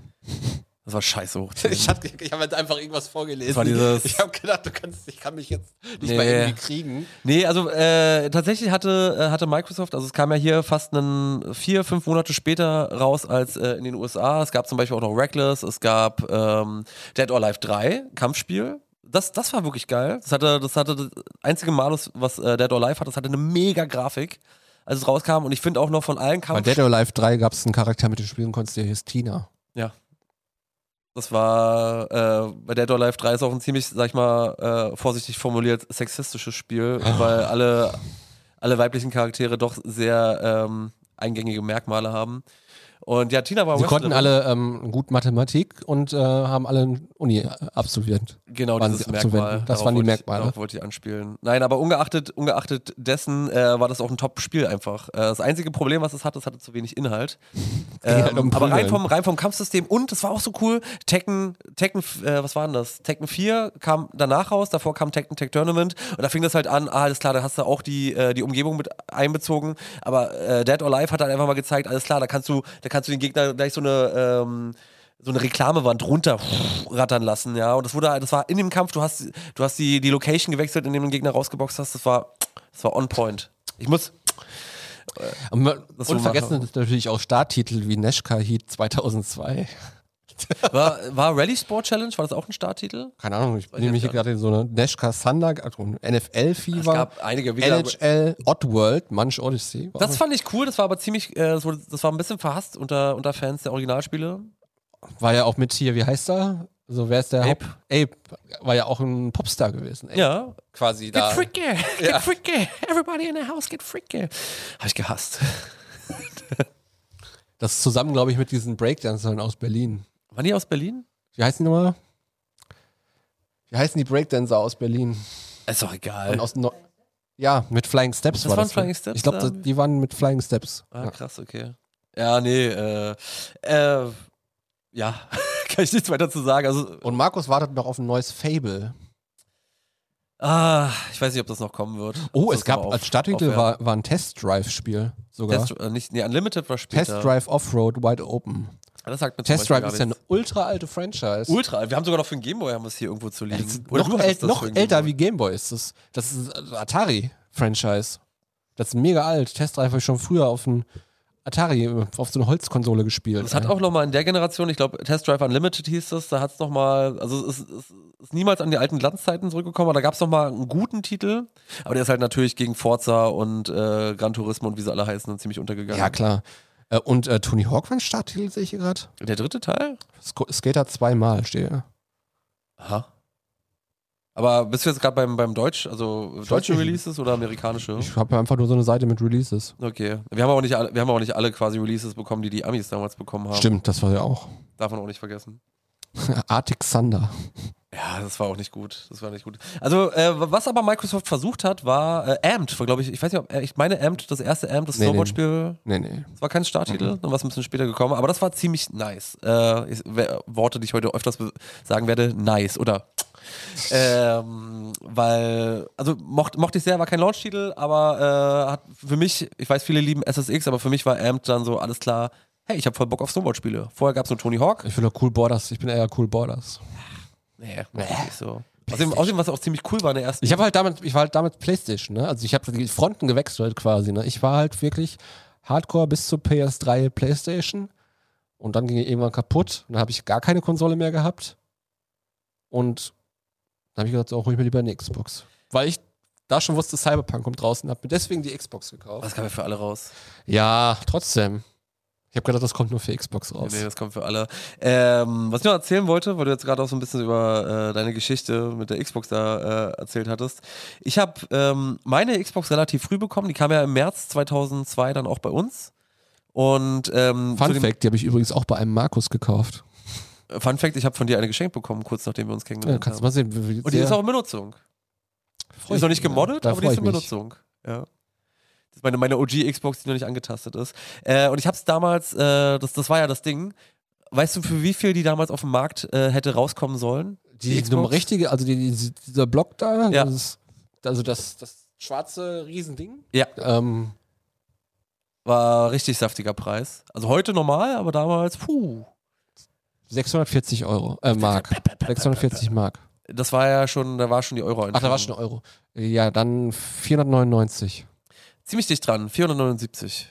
[SPEAKER 2] das war scheiße hoch.
[SPEAKER 1] Ich habe hab jetzt einfach irgendwas vorgelesen. Ich habe gedacht, du kannst, ich kann mich jetzt nicht
[SPEAKER 2] Nee.
[SPEAKER 1] mal irgendwie kriegen.
[SPEAKER 2] Nee, also äh, tatsächlich hatte, äh, hatte Microsoft, also es kam ja hier fast einen, vier, fünf Monate später raus als äh, in den USA. Es gab zum Beispiel auch noch Reckless, es gab ähm, Dead or Alive 3, Kampfspiel. Das, das war wirklich geil. Das hatte das, hatte das einzige Mal, was äh, Dead or Alive hat, das hatte eine mega Grafik, als es rauskam. Und ich finde auch noch von allen
[SPEAKER 1] Bei
[SPEAKER 2] Kampfspielen.
[SPEAKER 1] Dead or Alive 3 gab es einen Charakter, mit dem du spielen konntest, der hieß Tina.
[SPEAKER 2] Ja. Das war, äh, bei Dead or Alive 3 ist auch ein ziemlich, sag ich mal, äh, vorsichtig formuliert, sexistisches Spiel, weil alle, alle weiblichen Charaktere doch sehr ähm, eingängige Merkmale haben. Und ja, Tina war
[SPEAKER 1] Sie
[SPEAKER 2] Wrestlerin.
[SPEAKER 1] konnten alle ähm, gut Mathematik und äh, haben alle Uni absolviert.
[SPEAKER 2] Genau,
[SPEAKER 1] waren
[SPEAKER 2] dieses. Merkmal.
[SPEAKER 1] Das waren die Merkmale.
[SPEAKER 2] Darauf wollte ich anspielen. Nein, aber ungeachtet, ungeachtet dessen äh, war das auch ein Top-Spiel einfach. Äh, das einzige Problem, was es hatte, es hatte zu wenig Inhalt.
[SPEAKER 1] halt
[SPEAKER 2] Ähm,
[SPEAKER 1] um
[SPEAKER 2] aber rein vom, rein vom Kampfsystem und das war auch so cool. Tekken, Tekken, äh, was war denn das? Tekken 4 kam danach raus, davor kam Tekken Tech Tournament und da fing das halt an, ah, alles klar, da hast du auch die, äh, die Umgebung mit einbezogen. Aber äh, Dead or Alive hat halt einfach mal gezeigt, alles klar, da kannst du, da kannst du den Gegner gleich so eine ähm, so eine Reklamewand runterrattern lassen, ja. Und das wurde das war in dem Kampf, du hast, du hast die, die Location gewechselt, in dem du den Gegner rausgeboxt hast, das war, das war on point. Ich muss, Das
[SPEAKER 1] und vergessen ist natürlich auch Starttitel wie Nashka Heat 2002.
[SPEAKER 2] war, war Rally Sport Challenge, war das auch ein Starttitel?
[SPEAKER 1] Keine Ahnung, ich
[SPEAKER 2] ich
[SPEAKER 1] bin nämlich hier gerade in so eine Nashka Thunder, also NFL
[SPEAKER 2] Es
[SPEAKER 1] Fever,
[SPEAKER 2] gab einige wieder.
[SPEAKER 1] NHL, Oddworld, Munch Odyssey.
[SPEAKER 2] Das fand ich cool, das war aber ziemlich, äh, das, wurde, das war ein bisschen verhasst unter, unter Fans der Originalspiele.
[SPEAKER 1] war ja auch mit hier, wie heißt er? So, wer ist der
[SPEAKER 2] Ape.
[SPEAKER 1] Haupt? Ape war ja auch ein Popstar gewesen. Ape.
[SPEAKER 2] Ja.
[SPEAKER 1] Quasi da.
[SPEAKER 2] freaky, get freaky, everybody in the house get freaky. Hab ich gehasst.
[SPEAKER 1] Das ist zusammen, glaube ich, mit diesen Breakdancern aus Berlin.
[SPEAKER 2] Waren die aus Berlin?
[SPEAKER 1] Wie heißen die nochmal? Wie heißen die Breakdancer aus Berlin?
[SPEAKER 2] Ist doch
[SPEAKER 1] Und
[SPEAKER 2] egal.
[SPEAKER 1] aus no ja, mit Flying Steps
[SPEAKER 2] Das
[SPEAKER 1] war
[SPEAKER 2] waren
[SPEAKER 1] das.
[SPEAKER 2] Flying Steps
[SPEAKER 1] Ich glaube, die waren mit Flying Steps.
[SPEAKER 2] Ah,
[SPEAKER 1] Ja.
[SPEAKER 2] krass, okay. Ja, nee, äh, äh, ja, kann ich nichts weiter zu sagen. Also,
[SPEAKER 1] Und Markus wartet noch auf ein neues Fable.
[SPEAKER 2] ah, ich weiß nicht, ob das noch kommen wird.
[SPEAKER 1] Oh, es gab
[SPEAKER 2] auf-
[SPEAKER 1] als Starttitel
[SPEAKER 2] aufwärmen.
[SPEAKER 1] war, war ein Test Drive-Spiel sogar.
[SPEAKER 2] Test, äh, nicht, nee, Unlimited war später.
[SPEAKER 1] Test Drive Offroad Wide Open.
[SPEAKER 2] Das sagt mir
[SPEAKER 1] Test Drive ist ja eine ultra alte Franchise.
[SPEAKER 2] Ultra. Wir haben sogar noch für einen Gameboy haben wir es hier irgendwo zu liegen.
[SPEAKER 1] Ist
[SPEAKER 2] Oder
[SPEAKER 1] noch
[SPEAKER 2] das
[SPEAKER 1] noch älter wie Gameboy ist das. Das ist ein Atari-Franchise. Das ist mega alt. Test Drive habe ich schon früher auf ein Atari, auf so eine Holzkonsole gespielt.
[SPEAKER 2] Das hat auch nochmal in der Generation, ich glaube, Test Drive Unlimited hieß das, da hat es nochmal, also es ist, es ist niemals an die alten Glanzzeiten zurückgekommen, aber da gab es nochmal einen guten Titel, aber der ist halt natürlich gegen Forza und äh, Gran Turismo und wie sie alle heißen, dann ziemlich untergegangen.
[SPEAKER 1] Ja, klar. Äh, Und äh, Tony Hawk war ein Starttitel, sehe ich hier gerade.
[SPEAKER 2] Der dritte Teil?
[SPEAKER 1] Sk Skater zweimal steht hier.
[SPEAKER 2] Aha. Aber bist du jetzt gerade beim, beim Deutsch, also
[SPEAKER 1] weiß
[SPEAKER 2] deutsche. Releases oder amerikanische?
[SPEAKER 1] Ich habe einfach nur so eine Seite mit Releases.
[SPEAKER 2] Okay. Wir haben, aber nicht alle, wir haben auch nicht alle quasi Releases bekommen, die die Amis damals bekommen haben.
[SPEAKER 1] Stimmt, das war ja auch.
[SPEAKER 2] Darf man auch nicht vergessen.
[SPEAKER 1] Arctic Thunder.
[SPEAKER 2] Ja, das war auch nicht gut. Das war nicht gut. Also, äh, was aber Microsoft versucht hat, war äh, Amped, glaube ich, ich weiß nicht, ob, äh, ich meine Amped, das erste Amped, das
[SPEAKER 1] nee.
[SPEAKER 2] Snowboard-Spiel,
[SPEAKER 1] Nee, nee.
[SPEAKER 2] das war kein Starttitel, dann war es ein bisschen später gekommen, aber das war ziemlich nice. Äh, ich, Worte, die ich heute öfters sagen werde, nice, oder? ähm, weil, also mochte, mochte ich sehr, war kein Launch-Titel, aber äh, hat für mich, ich weiß, viele lieben SSX, aber für mich war Amped dann so alles klar, hey, ich habe voll Bock auf Snowboard-Spiele. Vorher gab es nur Tony Hawk.
[SPEAKER 1] Ich bin nur Cool Borders. Ich bin eher Cool Borders.
[SPEAKER 2] Nee, nicht so. Außerdem, außerdem, was auch ziemlich cool war in der ersten
[SPEAKER 1] Ich habe halt damit, ich war halt damit Playstation, ne? Also ich habe die Fronten gewechselt quasi, ne? Ich war halt wirklich Hardcore bis zur PS3 Playstation und dann ging die irgendwann kaputt und dann habe ich gar keine Konsole mehr gehabt und dann habe ich gesagt, so, hol ich mir lieber eine Xbox. Weil ich da schon wusste, Cyberpunk kommt draußen, habe mir deswegen die Xbox gekauft.
[SPEAKER 2] Das kam ja für alle raus.
[SPEAKER 1] Ja, trotzdem. Ich habe gedacht, das kommt nur für Xbox raus.
[SPEAKER 2] Nee, das kommt für alle. Ähm, was ich noch erzählen wollte, weil du jetzt gerade auch so ein bisschen über äh, deine Geschichte mit der Xbox da äh, erzählt hattest. Ich habe ähm, meine Xbox relativ früh bekommen. Die kam ja im März 2002 dann auch bei uns. Und ähm,
[SPEAKER 1] Fun Fact, die habe ich übrigens auch bei einem Markus gekauft.
[SPEAKER 2] Fun Fact, ich habe von dir eine geschenkt bekommen, kurz nachdem wir uns
[SPEAKER 1] Ja,
[SPEAKER 2] kennengelernt
[SPEAKER 1] kannst du
[SPEAKER 2] haben.
[SPEAKER 1] mal sehen.
[SPEAKER 2] Und die ist auch in Benutzung. Die
[SPEAKER 1] Freu
[SPEAKER 2] ist
[SPEAKER 1] ich
[SPEAKER 2] noch nicht gemoddet, aber die ist in
[SPEAKER 1] mich.
[SPEAKER 2] Benutzung. Ja. Ist meine, meine OG-Xbox, die noch nicht angetastet ist. Äh, und ich habe es damals, äh, das, das war ja das Ding. Weißt du, für wie viel die damals auf dem Markt äh, hätte rauskommen sollen?
[SPEAKER 1] Die, die richtige, also die, die, dieser Block da,
[SPEAKER 2] Ja.
[SPEAKER 1] das ist, also das, das schwarze Riesending.
[SPEAKER 2] Ja.
[SPEAKER 1] Ähm,
[SPEAKER 2] War richtig saftiger Preis. Also heute normal, aber damals, puh.
[SPEAKER 1] 640 Euro, äh, Mark. 640 Mark.
[SPEAKER 2] Das war ja schon, da war schon die Euro.
[SPEAKER 1] Ach, da war schon Euro. Ja, dann 499.
[SPEAKER 2] Ziemlich dicht dran, 479.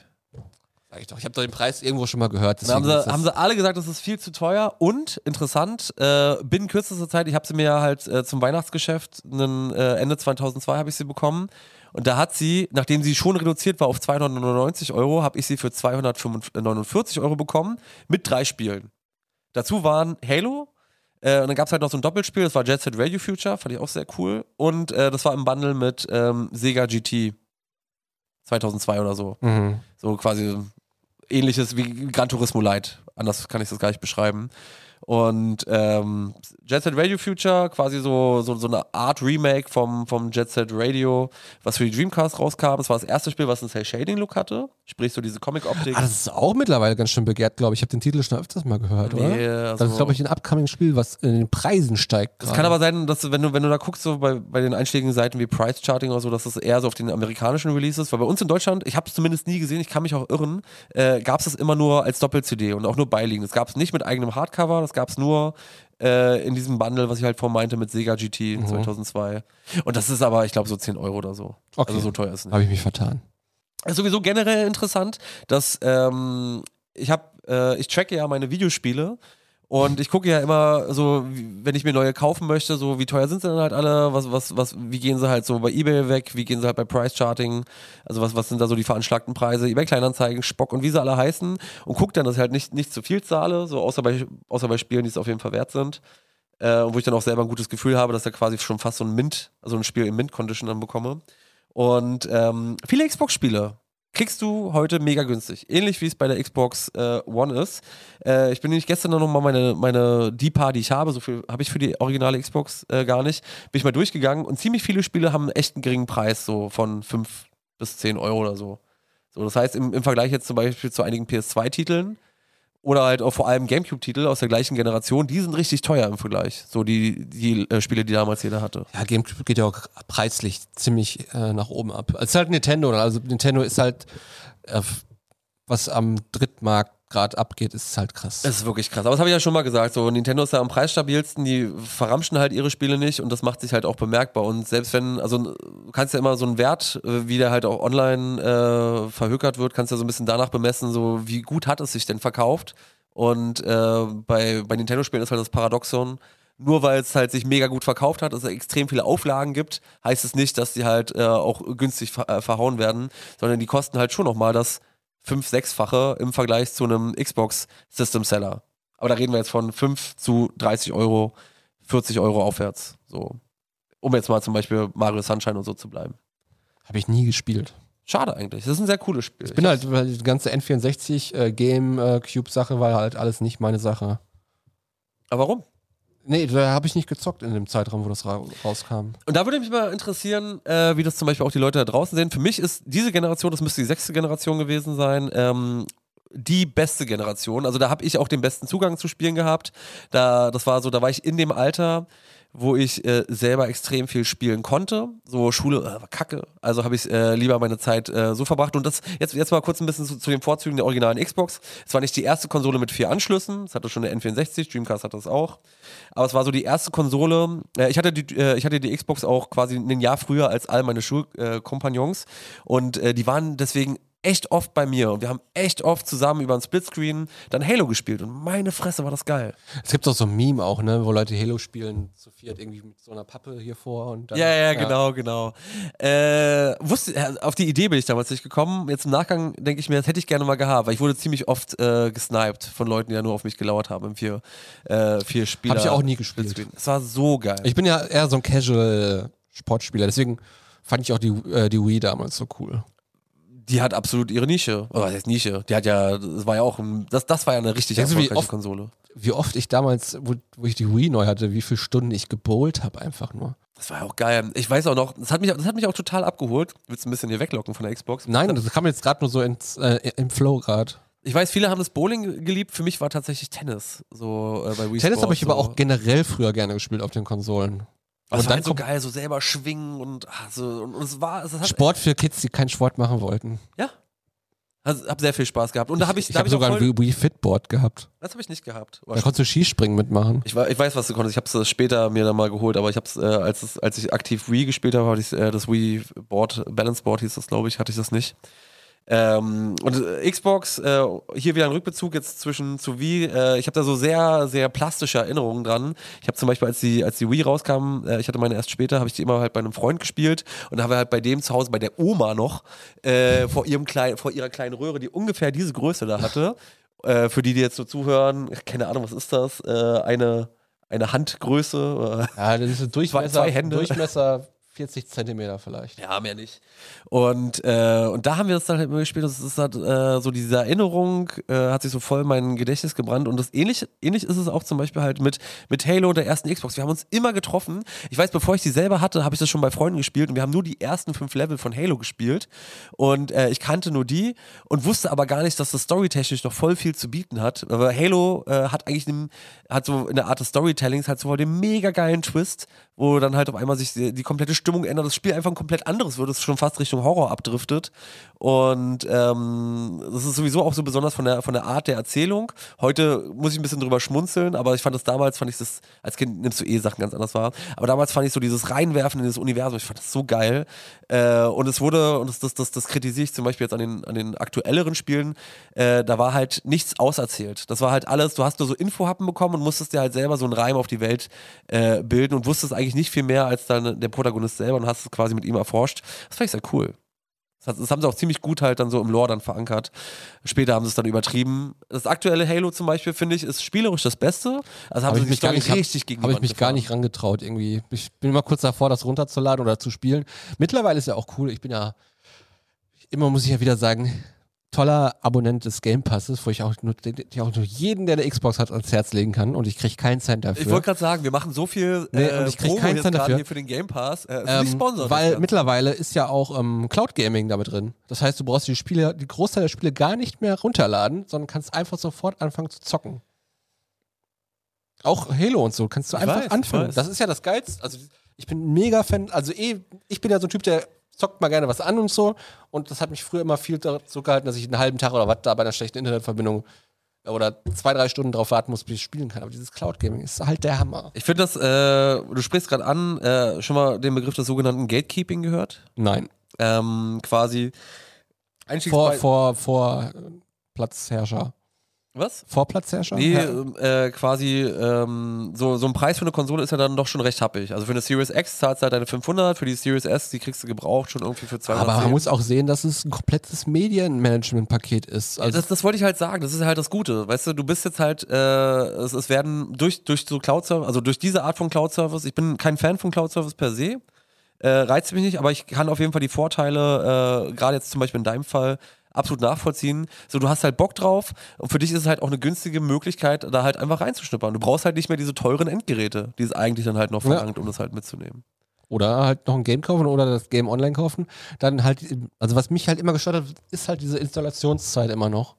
[SPEAKER 1] Sag ich doch. Ich habe doch den Preis irgendwo schon mal gehört.
[SPEAKER 2] Dann haben sie, haben sie alle gesagt, das ist viel zu teuer und interessant, äh, binnen kürzester Zeit, ich habe sie mir halt äh, zum Weihnachtsgeschäft, einen, äh, Ende 2002 habe ich sie bekommen und da hat sie, nachdem sie schon reduziert war auf 299 Euro, habe ich sie für 249 Euro bekommen mit drei Spielen. Dazu waren Halo, äh, und dann gab es halt noch so ein Doppelspiel, das war Jet Set Radio Future, fand ich auch sehr cool und äh, das war im Bundle mit ähm, Sega GT 2002 oder so.
[SPEAKER 1] Mhm.
[SPEAKER 2] So quasi ähnliches wie Gran Turismo Light. Anders kann ich das gar nicht beschreiben. Und ähm, Jet Set Radio Future, quasi so, so, so eine Art Remake vom, vom Jet Set Radio, was für die Dreamcast rauskam. Das war das erste Spiel, was einen Cell-Shading-Look hatte. Sprich, so diese Comic-Optik.
[SPEAKER 1] Ah, das ist auch mittlerweile ganz schön begehrt, glaube ich. Ich habe den Titel schon öfters mal gehört,
[SPEAKER 2] Nee,
[SPEAKER 1] oder?
[SPEAKER 2] also-
[SPEAKER 1] das ist, glaube ich, ein upcoming Spiel, was in den Preisen steigt.
[SPEAKER 2] Das kann aber sein, dass wenn du, wenn du da guckst, so bei, bei den einschlägigen Seiten wie Price Charting oder so, dass das eher so auf den amerikanischen Releases, weil bei uns in Deutschland, ich habe es zumindest nie gesehen, ich kann mich auch irren, äh, gab es das immer nur als Doppel-CD und auch nur beiliegend. Das gab es nicht mit eigenem Hardcover, das gab es nur äh, in diesem Bundle, was ich halt vorhin meinte, mit Sega GT 2002. Und das ist aber, ich glaube, so 10 Euro oder so.
[SPEAKER 1] Okay.
[SPEAKER 2] Also so teuer ist es nicht.
[SPEAKER 1] Habe ich mich vertan.
[SPEAKER 2] ist sowieso generell interessant, dass ähm, ich habe, äh, ich tracke ja meine Videospiele und ich gucke ja immer so, wenn ich mir neue kaufen möchte, so wie teuer sind sie denn halt alle, was, was, was, wie gehen sie halt so bei Ebay weg, wie gehen sie halt bei Price Charting, also was, was sind da so die veranschlagten Preise, Ebay Kleinanzeigen, Spock und wie sie alle heißen. Und gucke dann, dass ich halt nicht, nicht zu viel zahle, so außer bei, außer bei Spielen, die es auf jeden Fall wert sind. Äh, wo ich dann auch selber ein gutes Gefühl habe, dass er quasi schon fast so ein Mint, also ein Spiel im Mint-Condition dann bekomme. Und ähm, viele Xbox-Spiele kriegst du heute mega günstig. Ähnlich wie es bei der Xbox äh, One ist. Äh, ich bin nämlich gestern noch mal meine, meine D-Paar, die ich habe, so viel habe ich für die originale Xbox äh, gar nicht, bin ich mal durchgegangen und ziemlich viele Spiele haben einen echt einen geringen Preis, so von 5 bis 10 Euro oder so. So, das heißt, im, im Vergleich jetzt zum Beispiel zu einigen PS2-Titeln oder halt auch vor allem Gamecube-Titel aus der gleichen Generation, die sind richtig teuer im Vergleich. So die, die äh, Spiele, die damals jeder hatte.
[SPEAKER 1] Ja, GameCube geht ja auch preislich ziemlich äh, nach oben ab. Es ist halt Nintendo. Also Nintendo ist halt, äh, was am Drittmarkt gerade abgeht, ist halt krass.
[SPEAKER 2] Das ist wirklich krass. Aber das habe ich ja schon mal gesagt. So, Nintendo ist ja am preisstabilsten, die verramschen halt ihre Spiele nicht und das macht sich halt auch bemerkbar. Und selbst wenn, also du kannst ja immer so einen Wert, äh, wie der halt auch online äh, verhökert wird, kannst ja so ein bisschen danach bemessen, so wie gut hat es sich denn verkauft. Und äh, bei, bei Nintendo-Spielen ist halt das Paradoxon, nur weil es halt sich mega gut verkauft hat, dass es extrem viele Auflagen gibt, heißt es nicht, dass die halt äh, auch günstig ver äh, verhauen werden, sondern die kosten halt schon nochmal das fünf-, sechsfache im Vergleich zu einem Xbox System Seller. Aber da reden wir jetzt von 5 zu 30 Euro, 40 Euro aufwärts. So. Um jetzt mal zum Beispiel Mario Sunshine und so zu bleiben.
[SPEAKER 1] Habe ich nie gespielt.
[SPEAKER 2] Schade eigentlich. Das ist ein sehr cooles Spiel.
[SPEAKER 1] Ich bin halt, weil die ganze N64 äh, Game äh, Cube Sache war halt alles nicht meine Sache.
[SPEAKER 2] Aber warum?
[SPEAKER 1] Nee, da habe ich nicht gezockt in dem Zeitraum, wo das ra rauskam.
[SPEAKER 2] Und da würde mich mal interessieren, äh, wie das zum Beispiel auch die Leute da draußen sehen. Für mich ist diese Generation, das müsste die sechste Generation gewesen sein, ähm, die beste Generation. Also da habe ich auch den besten Zugang zu Spielen gehabt. Da, das war so, da war ich in dem Alter, wo ich äh, selber extrem viel spielen konnte. So Schule äh, war kacke. Also habe ich äh, lieber meine Zeit äh, so verbracht. Und das jetzt, jetzt mal kurz ein bisschen zu, zu den Vorzügen der originalen Xbox. Es war nicht die erste Konsole mit vier Anschlüssen. Es hatte schon eine N64, Dreamcast hat das auch. Aber es war so die erste Konsole. Äh, ich, hatte die, äh, ich hatte die Xbox auch quasi ein Jahr früher als all meine Schulkompagnons. und die waren deswegen echt oft bei mir und wir haben echt oft zusammen über einen Splitscreen dann Halo gespielt und meine Fresse war das geil.
[SPEAKER 1] Es gibt auch so ein Meme auch, ne, wo Leute Halo spielen, zu viert irgendwie mit so einer Pappe hier vor und dann,
[SPEAKER 2] Ja, ja, genau, genau. Äh, wusste, äh, auf die Idee bin ich damals nicht gekommen. Jetzt im Nachgang denke ich mir, das hätte ich gerne mal gehabt, weil ich wurde ziemlich oft äh, gesniped von Leuten, die da nur auf mich gelauert haben im vier, äh, vier Spieler.
[SPEAKER 1] Hab ich auch nie gespielt.
[SPEAKER 2] Es war so geil.
[SPEAKER 1] Ich bin ja eher so ein Casual Sportspieler, deswegen fand ich auch die, äh, die Wii damals so cool.
[SPEAKER 2] Die hat absolut ihre Nische. Oder was heißt Nische? Die hat ja, das war ja auch, ein, das, das war ja eine richtig
[SPEAKER 1] Denkst du, wie
[SPEAKER 2] erfolgreiche
[SPEAKER 1] oft-
[SPEAKER 2] Konsole.
[SPEAKER 1] Wie oft ich damals, wo, wo ich die Wii neu hatte, wie viele Stunden ich gebowlt habe einfach nur.
[SPEAKER 2] Das war ja auch geil. Ich weiß auch noch, das hat mich, das hat mich auch total abgeholt. Willst du ein bisschen hier weglocken von der Xbox?
[SPEAKER 1] Nein, das kam jetzt gerade nur so ins, äh, im Flow gerade.
[SPEAKER 2] Ich weiß, viele haben das Bowling geliebt. Für mich war tatsächlich Tennis. So äh, bei Wii
[SPEAKER 1] Tennis habe ich aber
[SPEAKER 2] so.
[SPEAKER 1] auch generell früher gerne gespielt auf den Konsolen.
[SPEAKER 2] Das
[SPEAKER 1] Und
[SPEAKER 2] war
[SPEAKER 1] dann
[SPEAKER 2] halt so geil, so selber schwingen und, ah, so, und, und es war, es hat,
[SPEAKER 1] Sport für Kids, die keinen Sport machen wollten.
[SPEAKER 2] ja. Also, hab sehr viel Spaß gehabt. Und da habe ich,
[SPEAKER 1] ich habe
[SPEAKER 2] hab ich auch
[SPEAKER 1] sogar
[SPEAKER 2] voll,
[SPEAKER 1] ein Wii Fitboard gehabt.
[SPEAKER 2] das habe ich nicht gehabt.
[SPEAKER 1] Da konntest du Skispringen mitmachen.
[SPEAKER 2] Ich, wei- ich weiß, was du konntest. Ich habe es später mir dann mal geholt, aber ich habe es, äh, als, es- als ich aktiv Wii gespielt habe, hatte ich äh, das Wii Board, Balance Board hieß das, glaube ich, hatte ich das nicht. Ähm, und äh, Xbox, äh, hier wieder ein Rückbezug jetzt zwischen zu Wii. Äh, ich habe da so sehr, sehr plastische Erinnerungen dran. Ich habe zum Beispiel, als die, als die Wii rauskam, äh, ich hatte meine erst später, habe ich die immer halt bei einem Freund gespielt und habe halt bei dem zu Hause, bei der Oma noch, äh, vor, ihrem kleinen, vor ihrer kleinen Röhre, die ungefähr diese Größe da hatte. Äh, für die, die jetzt so zuhören, keine Ahnung, was ist das? Eine, eine Handgröße.
[SPEAKER 1] Ja, das ist ein Durchmesser,
[SPEAKER 2] zwei Hände.
[SPEAKER 1] Durchmesser 40 Zentimeter vielleicht.
[SPEAKER 2] Ja, mehr nicht. Und, äh, und da haben wir das dann halt immer gespielt. Das ist halt, äh, so diese Erinnerung, äh, hat sich so voll in mein Gedächtnis gebrannt. Und das ähnlich, ähnlich ist es auch zum Beispiel halt mit, mit Halo der ersten Xbox. Wir haben uns immer getroffen. Ich weiß, bevor ich die selber hatte, habe ich das schon bei Freunden gespielt und wir haben nur die ersten fünf Level von Halo gespielt. Und äh, ich kannte nur die und wusste aber gar nicht, dass das storytechnisch noch voll viel zu bieten hat. Aber Halo äh, hat eigentlich einen, hat so in Art des Storytellings halt so den mega geilen Twist, wo dann halt auf einmal sich die, die komplette Stimmung ändert, das Spiel einfach ein komplett anderes wird, es schon fast Richtung Horror abdriftet. Und ähm, das ist sowieso auch so besonders von der, von der Art der Erzählung. Heute muss ich ein bisschen drüber schmunzeln, aber ich fand das damals, fand ich das, als Kind nimmst du eh Sachen ganz anders wahr, aber damals fand ich so dieses Reinwerfen in das Universum, ich fand das so geil. Äh, und es wurde, und das, das, das, das kritisiere ich zum Beispiel jetzt an den, an den aktuelleren Spielen, äh, da war halt nichts auserzählt. Das war halt alles, du hast nur so Infohappen bekommen und musstest dir halt selber so einen Reim auf die Welt äh, bilden und wusstest eigentlich nicht viel mehr als dann der Protagonist selber und hast es quasi mit ihm erforscht. Das fand ich sehr cool. Das, das haben sie auch ziemlich gut halt dann so im Lore dann verankert. Später haben sie es dann übertrieben. Das aktuelle Halo zum Beispiel, finde ich, ist spielerisch das Beste. Also haben
[SPEAKER 1] Habe
[SPEAKER 2] sie
[SPEAKER 1] ich mich gar nicht, hab,
[SPEAKER 2] richtig gegen die
[SPEAKER 1] hab ich mich gar
[SPEAKER 2] gefahren.
[SPEAKER 1] nicht rangetraut irgendwie. Ich bin immer kurz davor, das runterzuladen oder zu spielen. Mittlerweile ist ja auch cool. Ich bin ja immer muss ich ja wieder sagen, toller Abonnent des Game Passes, wo ich auch nur, ich auch nur jeden, der eine Xbox hat, ans Herz legen kann und ich kriege keinen Cent dafür.
[SPEAKER 2] Ich wollte gerade sagen, wir machen so viel
[SPEAKER 1] Nee,
[SPEAKER 2] äh,
[SPEAKER 1] und ich krieg
[SPEAKER 2] Promo
[SPEAKER 1] keinen Cent dafür.
[SPEAKER 2] hier für den Game Pass. Äh,
[SPEAKER 1] Ähm,
[SPEAKER 2] nicht Sponsor.
[SPEAKER 1] weil mittlerweile ist ja auch ähm, Cloud Gaming damit drin. Das heißt, du brauchst die Spiele, die Großteil der Spiele gar nicht mehr runterladen, sondern kannst einfach sofort anfangen zu zocken. Auch Halo und so kannst du
[SPEAKER 2] Ich
[SPEAKER 1] einfach
[SPEAKER 2] weiß,
[SPEAKER 1] anfangen. Das ist ja das Geilste. Also ich bin ein mega Fan. Also eh, ich bin ja so ein Typ, der zockt mal gerne was an und so. Und das hat mich früher immer viel dazu gehalten, dass ich einen halben Tag oder was da bei einer schlechten Internetverbindung oder zwei, drei Stunden drauf warten muss, bis ich spielen kann. Aber dieses Cloud Gaming ist halt der Hammer.
[SPEAKER 2] Ich finde das, äh, du sprichst gerade an, äh, schon mal den Begriff des sogenannten Gatekeeping gehört.
[SPEAKER 1] Nein.
[SPEAKER 2] Ähm, quasi
[SPEAKER 1] Vor, vor, vor äh, Platzherrscher.
[SPEAKER 2] Was?
[SPEAKER 1] Vorplatzherrscher?
[SPEAKER 2] Nee,
[SPEAKER 1] Ja.
[SPEAKER 2] ähm, äh, quasi ähm, so, so ein Preis für eine Konsole ist ja dann doch schon recht happig. Also für eine Series X zahlst du halt deine 500, für die Series S, die kriegst du gebraucht schon irgendwie für 210.
[SPEAKER 1] Aber man muss auch sehen, dass es ein komplettes Medienmanagement-Paket ist.
[SPEAKER 2] Ja,
[SPEAKER 1] Also
[SPEAKER 2] das, das wollte ich halt sagen, das ist halt das Gute. Weißt du, du bist jetzt halt, äh, es, es werden durch, durch so Cloud-Service, also durch diese Art von Cloud-Service, ich bin kein Fan von Cloud-Service per se, äh, reizt mich nicht, aber ich kann auf jeden Fall die Vorteile, äh, gerade jetzt zum Beispiel in deinem Fall, absolut nachvollziehen. So, du hast halt Bock drauf und für dich ist es halt auch eine günstige Möglichkeit, da halt einfach reinzuschnuppern. Du brauchst halt nicht mehr diese teuren Endgeräte, die es eigentlich dann halt noch
[SPEAKER 1] Ja.
[SPEAKER 2] verlangt, um das halt mitzunehmen.
[SPEAKER 1] oder halt noch ein Game kaufen oder das Game online kaufen. Dann halt, also was mich halt immer gestört hat, ist halt diese Installationszeit immer noch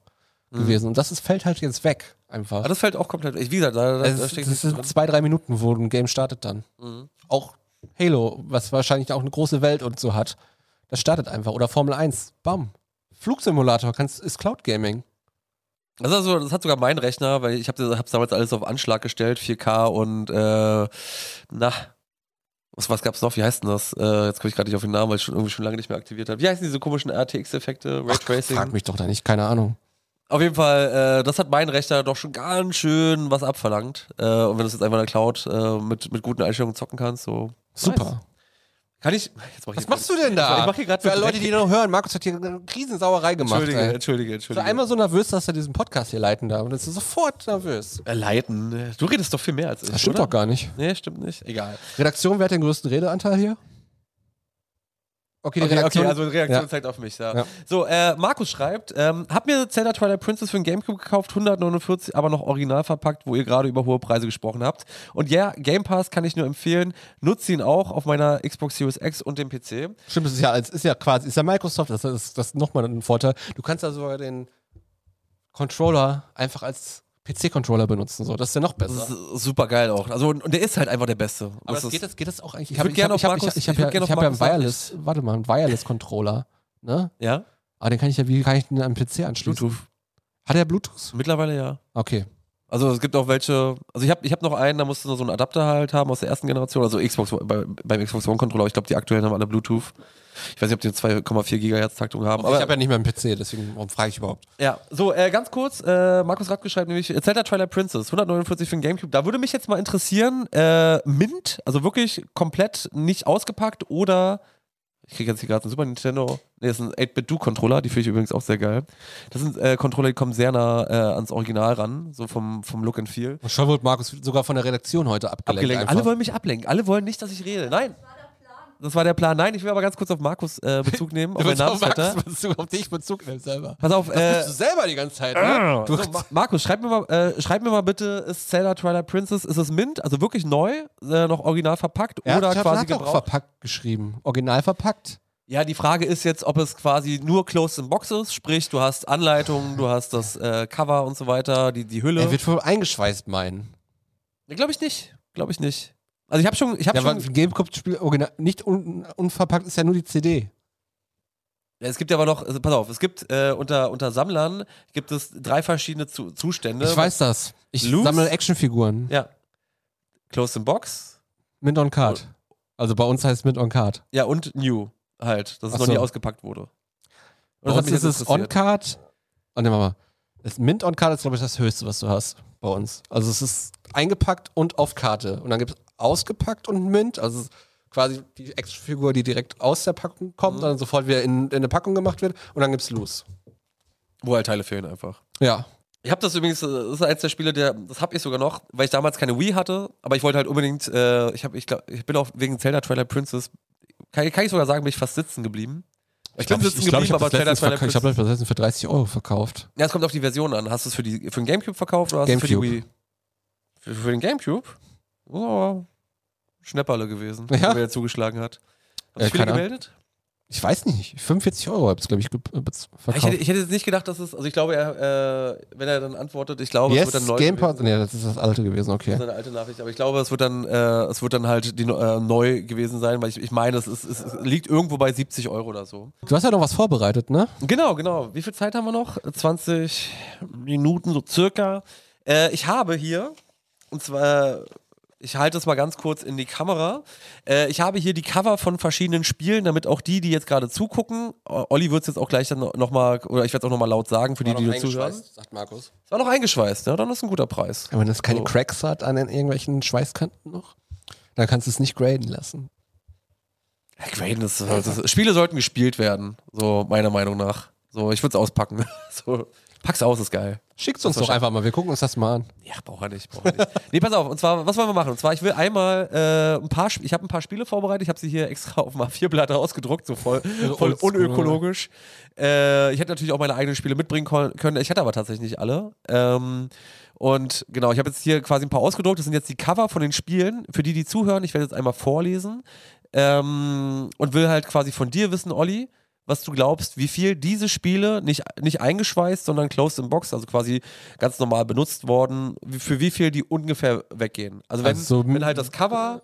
[SPEAKER 1] gewesen. Und das ist, fällt halt jetzt weg einfach.
[SPEAKER 2] Aber das fällt auch komplett, ich- wie gesagt, da, da,
[SPEAKER 1] Es
[SPEAKER 2] da
[SPEAKER 1] das
[SPEAKER 2] drin.
[SPEAKER 1] sind zwei, drei Minuten, wo ein Game startet dann.
[SPEAKER 2] Mhm.
[SPEAKER 1] Auch Halo, was wahrscheinlich auch eine große Welt und so hat. Das startet einfach. Oder Formel 1, bam. Flugsimulator kannst, ist Cloud Gaming.
[SPEAKER 2] Das, also, das hat sogar mein Rechner, weil ich habe hab's damals alles auf Anschlag gestellt, 4K und äh, na, was, was gab's noch? Wie heißt denn das? Äh, jetzt komme ich gerade nicht auf den Namen, weil ich schon irgendwie schon lange nicht mehr aktiviert habe. Wie heißen diese komischen RTX-Effekte, Raytracing?
[SPEAKER 1] Frag mich doch da nicht, keine Ahnung.
[SPEAKER 2] Auf jeden Fall, äh, das hat mein Rechner doch schon ganz schön was abverlangt. Äh, und wenn du es jetzt einfach in der Cloud äh, mit, mit guten Einstellungen zocken kannst, so.
[SPEAKER 1] Super.
[SPEAKER 2] Nice. Kann ich. Jetzt mach ich
[SPEAKER 1] Was machst du denn da?
[SPEAKER 2] Ich mach hier gerade
[SPEAKER 1] Für Leute, die noch hören, Markus hat hier eine Riesensauerei gemacht.
[SPEAKER 2] Entschuldige,
[SPEAKER 1] ey.
[SPEAKER 2] entschuldige,
[SPEAKER 1] Ich war
[SPEAKER 2] entschuldige.
[SPEAKER 1] einmal so nervös, dass er diesen Podcast hier leiten darf. Und jetzt ist er sofort nervös.
[SPEAKER 2] Äh, Leiten. Du redest doch viel mehr als ich.
[SPEAKER 1] Das stimmt
[SPEAKER 2] oder?
[SPEAKER 1] doch gar nicht.
[SPEAKER 2] Nee, stimmt nicht. Egal.
[SPEAKER 1] Redaktion, wer hat den größten Redeanteil hier? Okay, die
[SPEAKER 2] Okay,
[SPEAKER 1] Redaktion.
[SPEAKER 2] okay, also Reaktion
[SPEAKER 1] Ja.
[SPEAKER 2] zeigt auf mich, ja.
[SPEAKER 1] Ja.
[SPEAKER 2] So, äh, Markus schreibt, ähm, hab mir Zelda Twilight Princess für den Gamecube gekauft, 149, aber noch original verpackt, wo ihr gerade über hohe Preise gesprochen habt. Und ja, Game Pass kann ich nur empfehlen, nutze ihn auch auf meiner Xbox Series X und dem PC.
[SPEAKER 1] Stimmt, das ist ja, es ist ja quasi, ist ja Microsoft, das ist, das ist nochmal ein Vorteil. Du kannst ja sogar den Controller einfach als PC-Controller benutzen, so. Das ist ja noch besser.
[SPEAKER 2] Das ist super geil auch. Also, und und der ist halt einfach der Beste.
[SPEAKER 1] Aber
[SPEAKER 2] das
[SPEAKER 1] geht, das, geht das auch eigentlich?
[SPEAKER 2] Ich würd
[SPEAKER 1] hab-
[SPEAKER 2] gerne auf
[SPEAKER 1] ich
[SPEAKER 2] Markus-
[SPEAKER 1] ich hab
[SPEAKER 2] ich würd
[SPEAKER 1] ja, ich hab ja einen Wireless, warte mal, einen Wireless-Controller, ne?
[SPEAKER 2] ja,
[SPEAKER 1] Aber den kann ich ja, wie kann ich den am PC anschließen?
[SPEAKER 2] Bluetooth.
[SPEAKER 1] Hat er Bluetooth?
[SPEAKER 2] Mittlerweile ja.
[SPEAKER 1] Okay.
[SPEAKER 2] Also es gibt auch welche, also ich habe ich hab noch einen, da musst du nur so einen Adapter halt haben aus der ersten Generation, also Xbox, bei, beim Xbox One Controller, ich glaube die aktuellen haben alle Bluetooth. Ich weiß nicht, ob die eine 2,4 Gigahertz Taktung haben.
[SPEAKER 1] Aber ich habe ja nicht mehr einen PC, deswegen warum frage ich überhaupt?
[SPEAKER 2] Ja, so, äh, ganz kurz, äh, Markus Radke schreibt nämlich, Zelda Twilight Princess, 149 für den Gamecube. Da würde mich jetzt mal interessieren, äh, Mint, also wirklich komplett nicht ausgepackt oder, ich kriege jetzt hier gerade einen Super Nintendo, nee, das ist ein 8-Bit-Do-Controller, die finde ich übrigens auch sehr geil. Das sind äh, Controller, die kommen sehr nah äh, ans Original ran, so vom, vom Look and Feel.
[SPEAKER 1] Und schon wurde Markus sogar von der Redaktion heute abgelenkt.
[SPEAKER 2] Abgelenkt. Alle wollen mich ablenken, alle wollen nicht, dass ich rede. Nein. Das war der Plan. Nein, ich will aber ganz kurz auf Markus äh, Bezug nehmen, auf meinen Namensvetter.
[SPEAKER 1] Bezug, auf dich Bezug nimmst selber.
[SPEAKER 2] Pass auf, äh,
[SPEAKER 1] Bist du selber die ganze Zeit, ne? Du,
[SPEAKER 2] so, Ma Markus, schreib mir, mal, äh, schreib mir mal bitte, ist Zelda Twilight Princess, ist es Mint, also wirklich neu, äh, noch original verpackt
[SPEAKER 1] er
[SPEAKER 2] oder
[SPEAKER 1] hat,
[SPEAKER 2] quasi
[SPEAKER 1] hat auch
[SPEAKER 2] gebraucht?
[SPEAKER 1] verpackt geschrieben. Original verpackt.
[SPEAKER 2] Ja, die Frage ist jetzt, ob es quasi nur Closed in Box ist, sprich, du hast Anleitungen, du hast das äh, Cover und so weiter, die, die Hülle.
[SPEAKER 1] Er wird wohl eingeschweißt meinen.
[SPEAKER 2] Glaube ich nicht. Glaube ich nicht. Also ich habe schon, ich habe
[SPEAKER 1] Ja,
[SPEAKER 2] schon,
[SPEAKER 1] ein Gamecube-Spiel original, nicht un, unverpackt ist ja nur die CD.
[SPEAKER 2] Es gibt ja aber noch, also pass auf, es gibt äh, unter, unter Sammlern gibt es drei verschiedene Zu Zustände.
[SPEAKER 1] Ich weiß das. Ich
[SPEAKER 2] Loose?
[SPEAKER 1] sammle Actionfiguren.
[SPEAKER 2] Ja. Closed in Box.
[SPEAKER 1] Mint on Card. Also bei uns heißt Mint on Card.
[SPEAKER 2] Ja, und New halt, dass es
[SPEAKER 1] Ach
[SPEAKER 2] noch
[SPEAKER 1] so.
[SPEAKER 2] nie ausgepackt wurde. Und
[SPEAKER 1] Bei uns ist es on Card. Oh, ne, mal. Das Mint on Card ist, glaube ich, das höchste, was du hast bei uns. Also es ist eingepackt und auf Karte. Und dann gibt es ausgepackt und Mint. Also quasi die Actionfigur, die direkt aus der Packung kommt
[SPEAKER 2] Mhm.
[SPEAKER 1] dann sofort wieder in, in eine Packung gemacht wird. Und dann gibt es Loose.
[SPEAKER 2] Wo halt Teile fehlen einfach.
[SPEAKER 1] Ja.
[SPEAKER 2] Ich habe das übrigens, das ist eins der Spiele, der, das habe ich sogar noch, weil ich damals keine Wii hatte, aber ich wollte halt unbedingt, äh, ich, hab, ich, glaub, ich bin auch wegen Zelda Twilight Princess, kann, kann ich sogar sagen, bin ich fast sitzen geblieben. Ich, bin sitzen
[SPEAKER 1] ich, glaub, ich
[SPEAKER 2] geblieben,
[SPEAKER 1] habe
[SPEAKER 2] aber Twilight
[SPEAKER 1] verka- ich das letztens für 30 Euro verkauft.
[SPEAKER 2] Ja, es kommt auf die Version an. Hast du es für, die, für den Gamecube verkauft oder hast du es für die. Wii? Für, für den Gamecube? Oh, Schnäpperle gewesen,
[SPEAKER 1] Ja.
[SPEAKER 2] wer zugeschlagen hat. Hast
[SPEAKER 1] Äh, keine Ahnung.
[SPEAKER 2] gemeldet?
[SPEAKER 1] Ich weiß nicht. 45 Euro habe ich, glaube ich, äh,
[SPEAKER 2] Ich
[SPEAKER 1] verkauft.
[SPEAKER 2] hätte, ich hätte jetzt nicht gedacht, dass es, also ich glaube, er, äh, wenn er dann antwortet, ich glaube, es
[SPEAKER 1] yes,
[SPEAKER 2] wird dann neu
[SPEAKER 1] Gamepad.
[SPEAKER 2] gewesen.
[SPEAKER 1] Nee, das ist das alte gewesen, okay.
[SPEAKER 2] Das ist eine alte Nachricht, aber ich glaube, es wird dann, äh, es wird dann halt die, äh, neu gewesen sein, weil ich, ich meine, es, ist, es, es liegt irgendwo bei 70 Euro oder so.
[SPEAKER 1] Du hast ja noch was vorbereitet, ne?
[SPEAKER 2] Genau, genau. Wie viel Zeit haben wir noch? 20 Minuten, so circa. Äh, ich habe hier, und zwar, ich halte es mal ganz kurz in die Kamera. Äh, ich habe hier die Cover von verschiedenen Spielen, damit auch die, die jetzt gerade zugucken, Olli wird es jetzt auch gleich dann nochmal, oder ich werde es auch nochmal laut sagen, für die, die nur zuhören.
[SPEAKER 1] sagt Markus.
[SPEAKER 2] Es war noch eingeschweißt, ja, dann ist ein guter Preis.
[SPEAKER 1] Wenn das keine
[SPEAKER 2] So.
[SPEAKER 1] Cracks hat an den irgendwelchen Schweißkanten noch, dann kannst du es nicht graden lassen.
[SPEAKER 2] Ja, Graden, das, das, Spiele sollten gespielt werden, so meiner Meinung nach. So, ich würde es auspacken. So, pack's aus, ist geil.
[SPEAKER 1] Schickt uns doch einfach mal, wir gucken uns das mal an.
[SPEAKER 2] Ja, braucht er nicht, braucht er nicht. nee, pass auf, und zwar, was wollen wir machen? Und zwar, ich will einmal äh, ein paar, Sp- ich habe ein paar Spiele vorbereitet, ich habe sie hier extra auf dem A4-Blatt ausgedruckt, so voll, voll unökologisch. Äh, ich hätte natürlich auch meine eigenen Spiele mitbringen können, ich hatte aber tatsächlich nicht alle. Ähm, und genau, ich habe jetzt hier quasi ein paar ausgedruckt, das sind jetzt die Cover von den Spielen, für die, die zuhören, ich werde jetzt einmal vorlesen ähm, und will halt quasi von dir wissen, Olli, was du glaubst, wie viel diese Spiele, nicht, nicht eingeschweißt, sondern closed in box, also quasi ganz normal benutzt worden, für wie viel die ungefähr weggehen. Also wenn,
[SPEAKER 1] Also,
[SPEAKER 2] wenn halt das Cover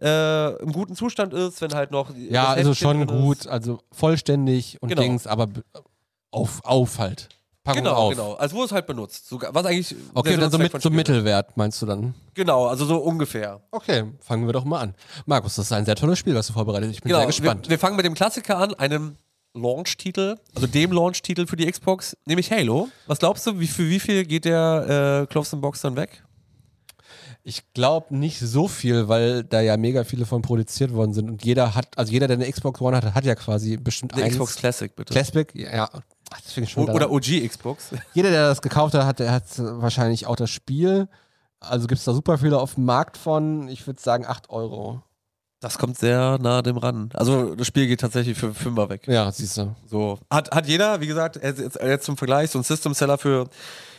[SPEAKER 2] äh, im guten Zustand ist, wenn halt noch
[SPEAKER 1] Ja, also schon gut,
[SPEAKER 2] Ist.
[SPEAKER 1] also vollständig und
[SPEAKER 2] Genau.
[SPEAKER 1] Dings, aber auf, auf halt. Packung
[SPEAKER 2] Genau,
[SPEAKER 1] auf.
[SPEAKER 2] genau. Also wo es halt benutzt. Sogar, was eigentlich
[SPEAKER 1] Okay, dann so, mit, so
[SPEAKER 2] ist.
[SPEAKER 1] Mittelwert meinst du dann?
[SPEAKER 2] Genau, also so ungefähr.
[SPEAKER 1] Okay, fangen wir doch mal an. Markus, das ist ein sehr tolles Spiel, was du vorbereitet hast. Ich bin
[SPEAKER 2] Genau,
[SPEAKER 1] sehr gespannt.
[SPEAKER 2] Wir, wir fangen mit dem Klassiker an, einem Launch-Titel, also dem Launch-Titel für die Xbox, nämlich Halo. Was glaubst du, wie, für wie viel geht der äh, Close in Box dann weg?
[SPEAKER 1] Ich glaube nicht so viel, weil da ja mega viele von produziert worden sind und jeder hat, also jeder, der eine Xbox One hat, hat ja quasi bestimmt
[SPEAKER 2] Eine. Xbox Classic, bitte.
[SPEAKER 1] Classic, ja. Ach, das finde ich schon
[SPEAKER 2] O- Oder OG Xbox.
[SPEAKER 1] Jeder, der das gekauft hat, hat, der hat wahrscheinlich auch das Spiel. Also gibt es da super viele auf dem Markt von, ich würde sagen 8 Euro.
[SPEAKER 2] Das kommt sehr nah dem ran. Also das Spiel geht tatsächlich für Fünfer weg.
[SPEAKER 1] Ja, siehst du.
[SPEAKER 2] So. Hat, hat jeder, wie gesagt, jetzt, zum Vergleich, so ein System-Seller für,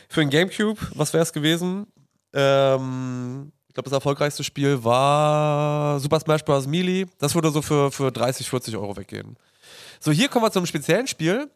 [SPEAKER 2] für ein Gamecube, was wäre es gewesen? Ähm, ich glaube, das erfolgreichste Spiel war Super Smash Bros. Melee. Das würde so für, für 30, 40 Euro weggehen. So, hier kommen wir zu einem speziellen Spiel.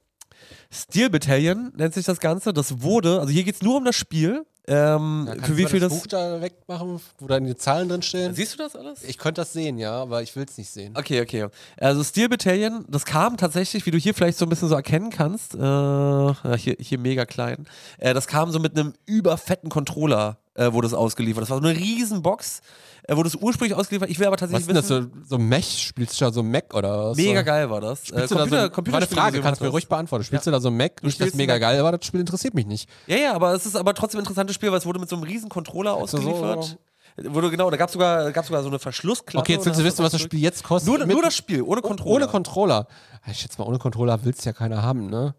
[SPEAKER 2] Steel Battalion nennt sich das Ganze. Das wurde, also hier geht es nur um das Spiel. Ähm, für wie viel das.
[SPEAKER 1] Buch da wegmachen, wo da die Zahlen drin stehen?
[SPEAKER 2] Siehst du das alles?
[SPEAKER 1] Ich könnte das sehen, ja, aber ich will es nicht sehen.
[SPEAKER 2] Okay, okay. Also Steel Battalion, das kam tatsächlich, wie du hier vielleicht so ein bisschen so erkennen kannst, äh, ja, hier, hier mega klein, äh, das kam so mit einem überfetten Controller, äh, wurde es ausgeliefert. Das war so eine riesen Box, äh, wurde es ursprünglich ausgeliefert. Ich will aber
[SPEAKER 1] Was
[SPEAKER 2] tatsächlich
[SPEAKER 1] ist das,
[SPEAKER 2] wissen,
[SPEAKER 1] so, so Mech? Spielst du da so Mac oder was?
[SPEAKER 2] mega
[SPEAKER 1] so?
[SPEAKER 2] geil war das. Äh,
[SPEAKER 1] du da so, war eine Frage, kannst du mir ruhig
[SPEAKER 2] das.
[SPEAKER 1] beantworten. Spielst
[SPEAKER 2] Ja.
[SPEAKER 1] du da so Mac? Nicht, dass
[SPEAKER 2] spielst
[SPEAKER 1] mega
[SPEAKER 2] Mac.
[SPEAKER 1] geil war, das Spiel interessiert mich nicht.
[SPEAKER 2] Ja, ja, aber es ist aber trotzdem ein interessantes Spiel, weil es wurde mit so einem riesen Controller
[SPEAKER 1] so-
[SPEAKER 2] ausgeliefert. Wurde, genau, da gab es sogar, gab's sogar so eine Verschlussklappe.
[SPEAKER 1] Okay, jetzt willst du wissen, was das Spiel jetzt kostet.
[SPEAKER 2] Nur, nur das Spiel, ohne Controller.
[SPEAKER 1] Ohne Controller. Ich schätze mal, ohne Controller willst ja keiner haben, ne?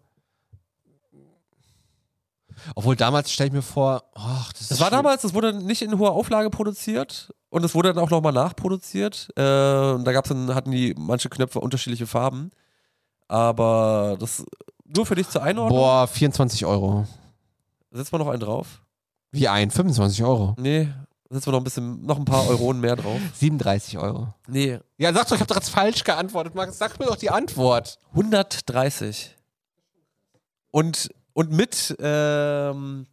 [SPEAKER 1] Obwohl damals stelle ich mir vor, ach, das,
[SPEAKER 2] Das war
[SPEAKER 1] schwierig.
[SPEAKER 2] damals, das wurde nicht in hoher Auflage produziert und es wurde dann auch nochmal nachproduziert. Äh, und da gab's dann, hatten die manche Knöpfe unterschiedliche Farben. Aber das nur für dich zur Einordnung.
[SPEAKER 1] Boah, 24 Euro.
[SPEAKER 2] Setzt man noch einen drauf?
[SPEAKER 1] Wie ein? 25 Euro.
[SPEAKER 2] Nee, setzen wir noch ein bisschen, noch ein paar Euronen mehr drauf.
[SPEAKER 1] 37 Euro.
[SPEAKER 2] Nee,
[SPEAKER 1] Ja, sag doch, ich habe doch jetzt falsch geantwortet, Max. Sag mir doch die Antwort.
[SPEAKER 2] 130. Und, und mit, ähm,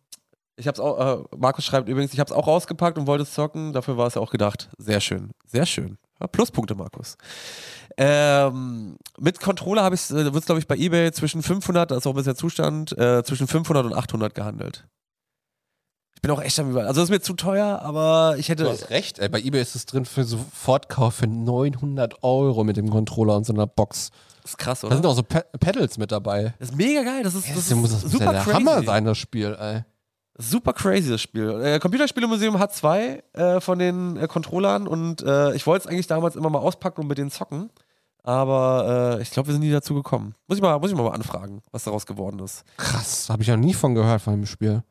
[SPEAKER 2] ich hab's auch, äh, Markus schreibt übrigens, ich hab's auch rausgepackt und wollte es zocken. Dafür war es ja auch gedacht. Sehr schön. Sehr schön. Ja, Pluspunkte, Markus. Ähm, mit Controller habe ich, äh, wird glaube ich bei eBay zwischen 500, das ist auch ein bisschen Zustand, äh, zwischen 500 und 800 gehandelt. Ich bin auch echt am Überlegen. Also das ist mir zu teuer, aber ich hätte.
[SPEAKER 1] Du hast recht, ey. Bei eBay ist es drin für Sofortkauf für 900 Euro mit dem Controller und so einer Box.
[SPEAKER 2] Das ist krass,
[SPEAKER 1] Da
[SPEAKER 2] oder?
[SPEAKER 1] sind auch so Pedals mit dabei.
[SPEAKER 2] Das ist mega geil. Das ist, das ist
[SPEAKER 1] muss das
[SPEAKER 2] super
[SPEAKER 1] der
[SPEAKER 2] crazy.
[SPEAKER 1] Hammer sein, das Spiel, ey.
[SPEAKER 2] Super crazy, das Spiel. Äh, Computerspielemuseum hat zwei äh, von den äh, Controllern und äh, ich wollte es eigentlich damals immer mal auspacken und mit denen zocken. Aber äh, ich glaube, wir sind nie dazu gekommen. Muss ich, mal, muss ich mal anfragen, was daraus geworden ist.
[SPEAKER 1] Krass, habe ich ja nie von gehört von dem Spiel.